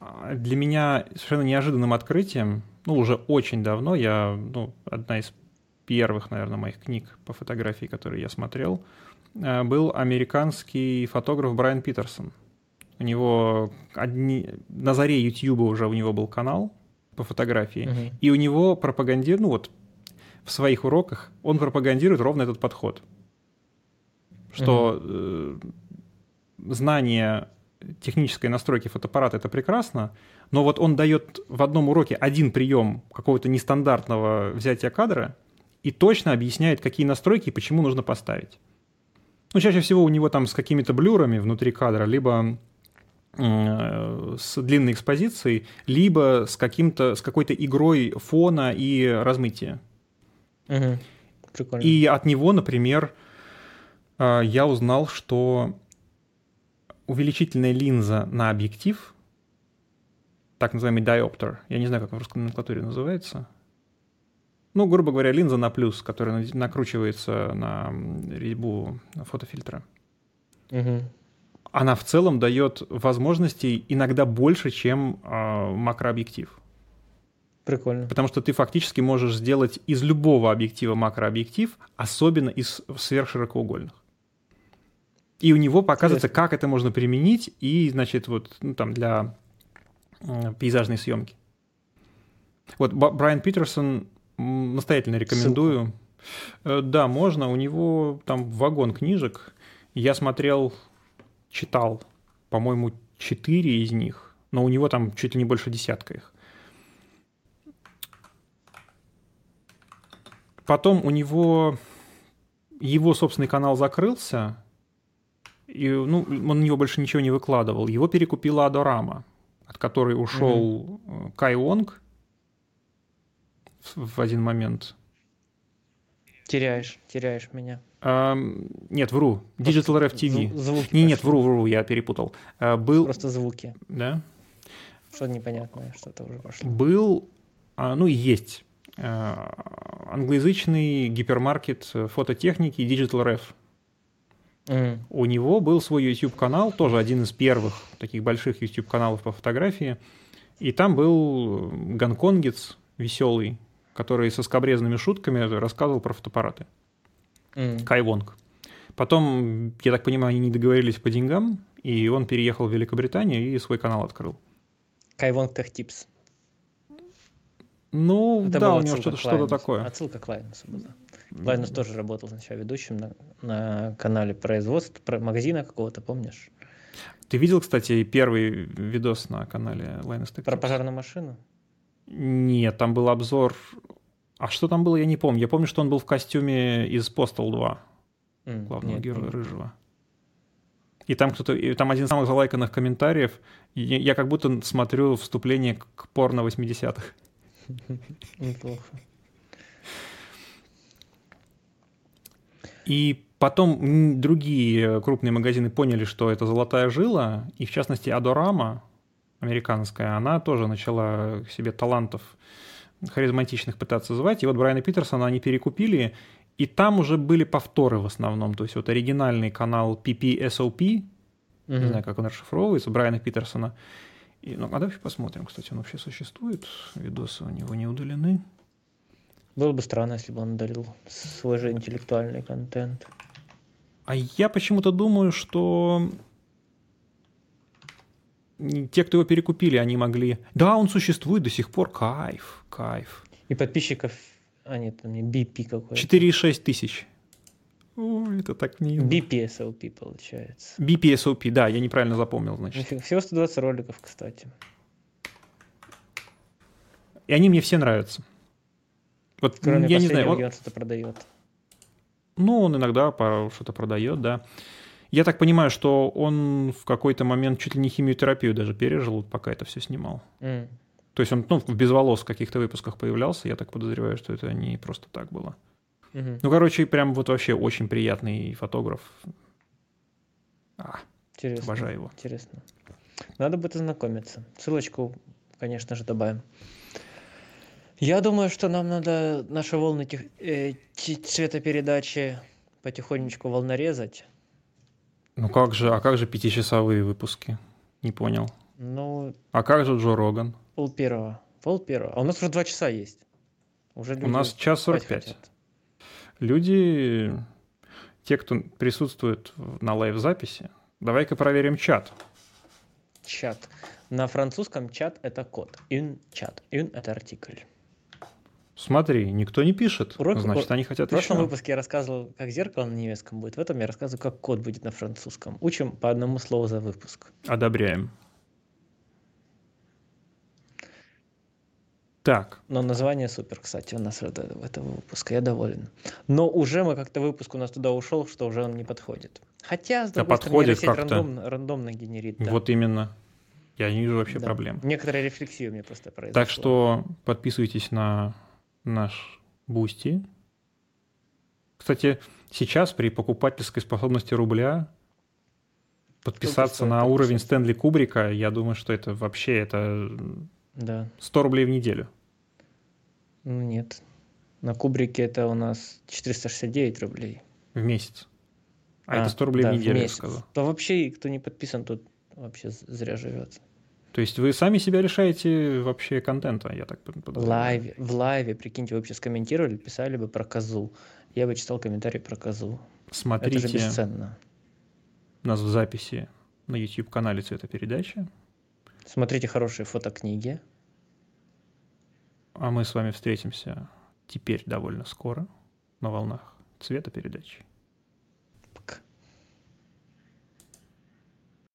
А, для меня совершенно неожиданным открытием, ну, уже очень давно, я, ну, одна из первых, наверное, моих книг по фотографии, которые я смотрел, э, был американский фотограф Брайан Питерсон. У него одни... на заре YouTube уже у него был канал по фотографии, Мгм. и у него пропагандирует, ну вот в своих уроках он пропагандирует ровно этот подход, что э, знание технической настройки фотоаппарата это прекрасно, но вот он дает в одном уроке один прием какого-то нестандартного взятия кадра и точно объясняет, какие настройки и почему нужно поставить. Ну, чаще всего у него там с какими-то блюрами внутри кадра, либо э, с длинной экспозицией, либо с, каким-то, с какой-то игрой фона и размытия. Мгм. Прикольно. И от него, например, э, я узнал, что увеличительная линза на объектив, так называемый диоптер, я не знаю, как в русской номенклатуре называется, ну, грубо говоря, линза на плюс, которая на- накручивается на резьбу фотофильтра, Мгм. она в целом дает возможностей иногда больше, чем э, макрообъектив. Прикольно. Потому что ты фактически можешь сделать из любого объектива макрообъектив, особенно из сверхширокоугольных. И у него показывается, как это можно применить, и, значит, вот ну, там для пейзажной съемки. Вот Брайан Питерсон настоятельно рекомендую. Э, Да, можно. У него там вагон книжек. Я смотрел, читал, по-моему, четыре из них, но у него там чуть ли не больше десятка их. Потом у него его собственный канал закрылся, и ну, он на него больше ничего не выкладывал. Его перекупила Адорама, от которой ушел э, Кай Вонг в один момент. Теряешь, теряешь меня. Ам, нет, вру. Digital Ref TV. Зву- звуки Не, нет, вру, вру, я перепутал. А, Был, Просто звуки. да, Что непонятное, что-то уже пошло. был, а, ну и есть а, англоязычный гипермаркет э, фототехники Digital Ref. М. У него был свой YouTube-канал, тоже один из первых таких больших YouTube-каналов по фотографии. И там был гонконгец веселый, который со скобрезными шутками рассказывал про фотоаппараты. М. Кай Вонг. Потом, я так понимаю, они не договорились по деньгам, и он переехал в Великобританию и свой канал открыл. Кайвонг Тех Типс. Ну, Это да, у него что-то Лайнусу. такое. Отсылка к Лайнусу была. Лайнус тоже работал сначала ведущим на, на канале производства, про магазина какого-то, помнишь? Ты видел, кстати, первый видос на канале Linus Tech Про пожарную машину? Нет, там был обзор... А что там было, я не помню. Я помню, что он был в костюме из Postal 2, М, главного нет, героя не- Рыжего. И там кто-то, и там один из самых залайканных комментариев. Я, я как будто смотрю вступление к порно 80-х. Неплохо. И потом другие крупные магазины поняли, что это золотая жила, и в частности Адорама, американская, она тоже начала к себе талантов харизматичных пытаться звать. И вот Брайана Питерсона они перекупили, и там уже были повторы в основном. То есть вот оригинальный канал PPSOP, не Мгм. знаю, как он расшифровывается, Брайана Питерсона. И, ну, а давай посмотрим, кстати, он вообще существует. Видосы у него не удалены. Было бы странно, если бы он удалил свой же интеллектуальный контент. А я почему-то думаю, что те, кто его перекупили, они могли... Да, он существует до сих пор. Кайф, кайф. И подписчиков, а нет, там не BP какой-то. 4,6 тысяч. Ой, это так мило. BPSLP получается. BPSOP, да, я неправильно запомнил, значит. Всего 120 роликов, кстати. И они мне все нравятся. Вот, Кроме я не знаю, он- что-то продает. ну, он иногда что-то продает, да. Я так понимаю, что он в какой-то момент чуть ли не химиотерапию даже пережил, пока это все снимал. М. То есть он ну, в без волос в каких-то выпусках появлялся, я так подозреваю, что это не просто так было. Мгм. Ну, короче, прям вот вообще очень приятный фотограф. А, Интересно. обожаю его. Интересно. Надо будет ознакомиться. Ссылочку, конечно же, добавим. Я думаю, что нам надо наши волны тех- э, цветопередачи потихонечку волнорезать. Ну как же, а как же пятичасовые выпуски? Не понял. Ну, А как же Джо Роган? пол первого. Пол первого. А у нас уже два часа есть. Уже У нас час 45. хотят. Люди, те, кто присутствует на лайв-записи, давай-ка проверим чат. чат. На французском чат это код. Une чат. Une это артикль. Смотри, никто не пишет. Урок- Значит, они В хотят прошлом еще. выпуске я рассказывал, как зеркало на немецком будет. В этом я рассказываю, как код будет на французском. Учим по одному слову за выпуск. Одобряем. Так, Но название супер, кстати, у нас это- этого выпуска. Я доволен. Но уже мы как-то выпуск у нас туда ушел, что уже он не подходит. Хотя, с Да другой стороны, подходит рандомно, рандомно генерит. да. вот именно. Я не вижу вообще Да. проблем. Некоторая рефлексия у меня просто произошла. Так что подписывайтесь на наш Boosty. Кстати, сейчас при покупательской способности рубля подписаться на уровень? Стэнли Кубрика, я думаю, что это вообще это Да. 100 рублей в неделю. Ну нет. На Кубрике это у нас 469 рублей. В месяц. А, это 100 рублей да, в неделю, я месяц. сказал. То вообще, кто не подписан, тот вообще зря живет. То есть вы сами себя лишаете вообще контента, я так под- В лайве, в лайве, прикиньте, вы вообще скомментировали, писали бы про козу. Я бы читал комментарий про козу. Это же Смотрите бесценно. нас в записи на YouTube-канале «Цветопередача». Смотрите хорошие фотокниги. А мы с вами встретимся теперь довольно скоро на волнах цветопередачи.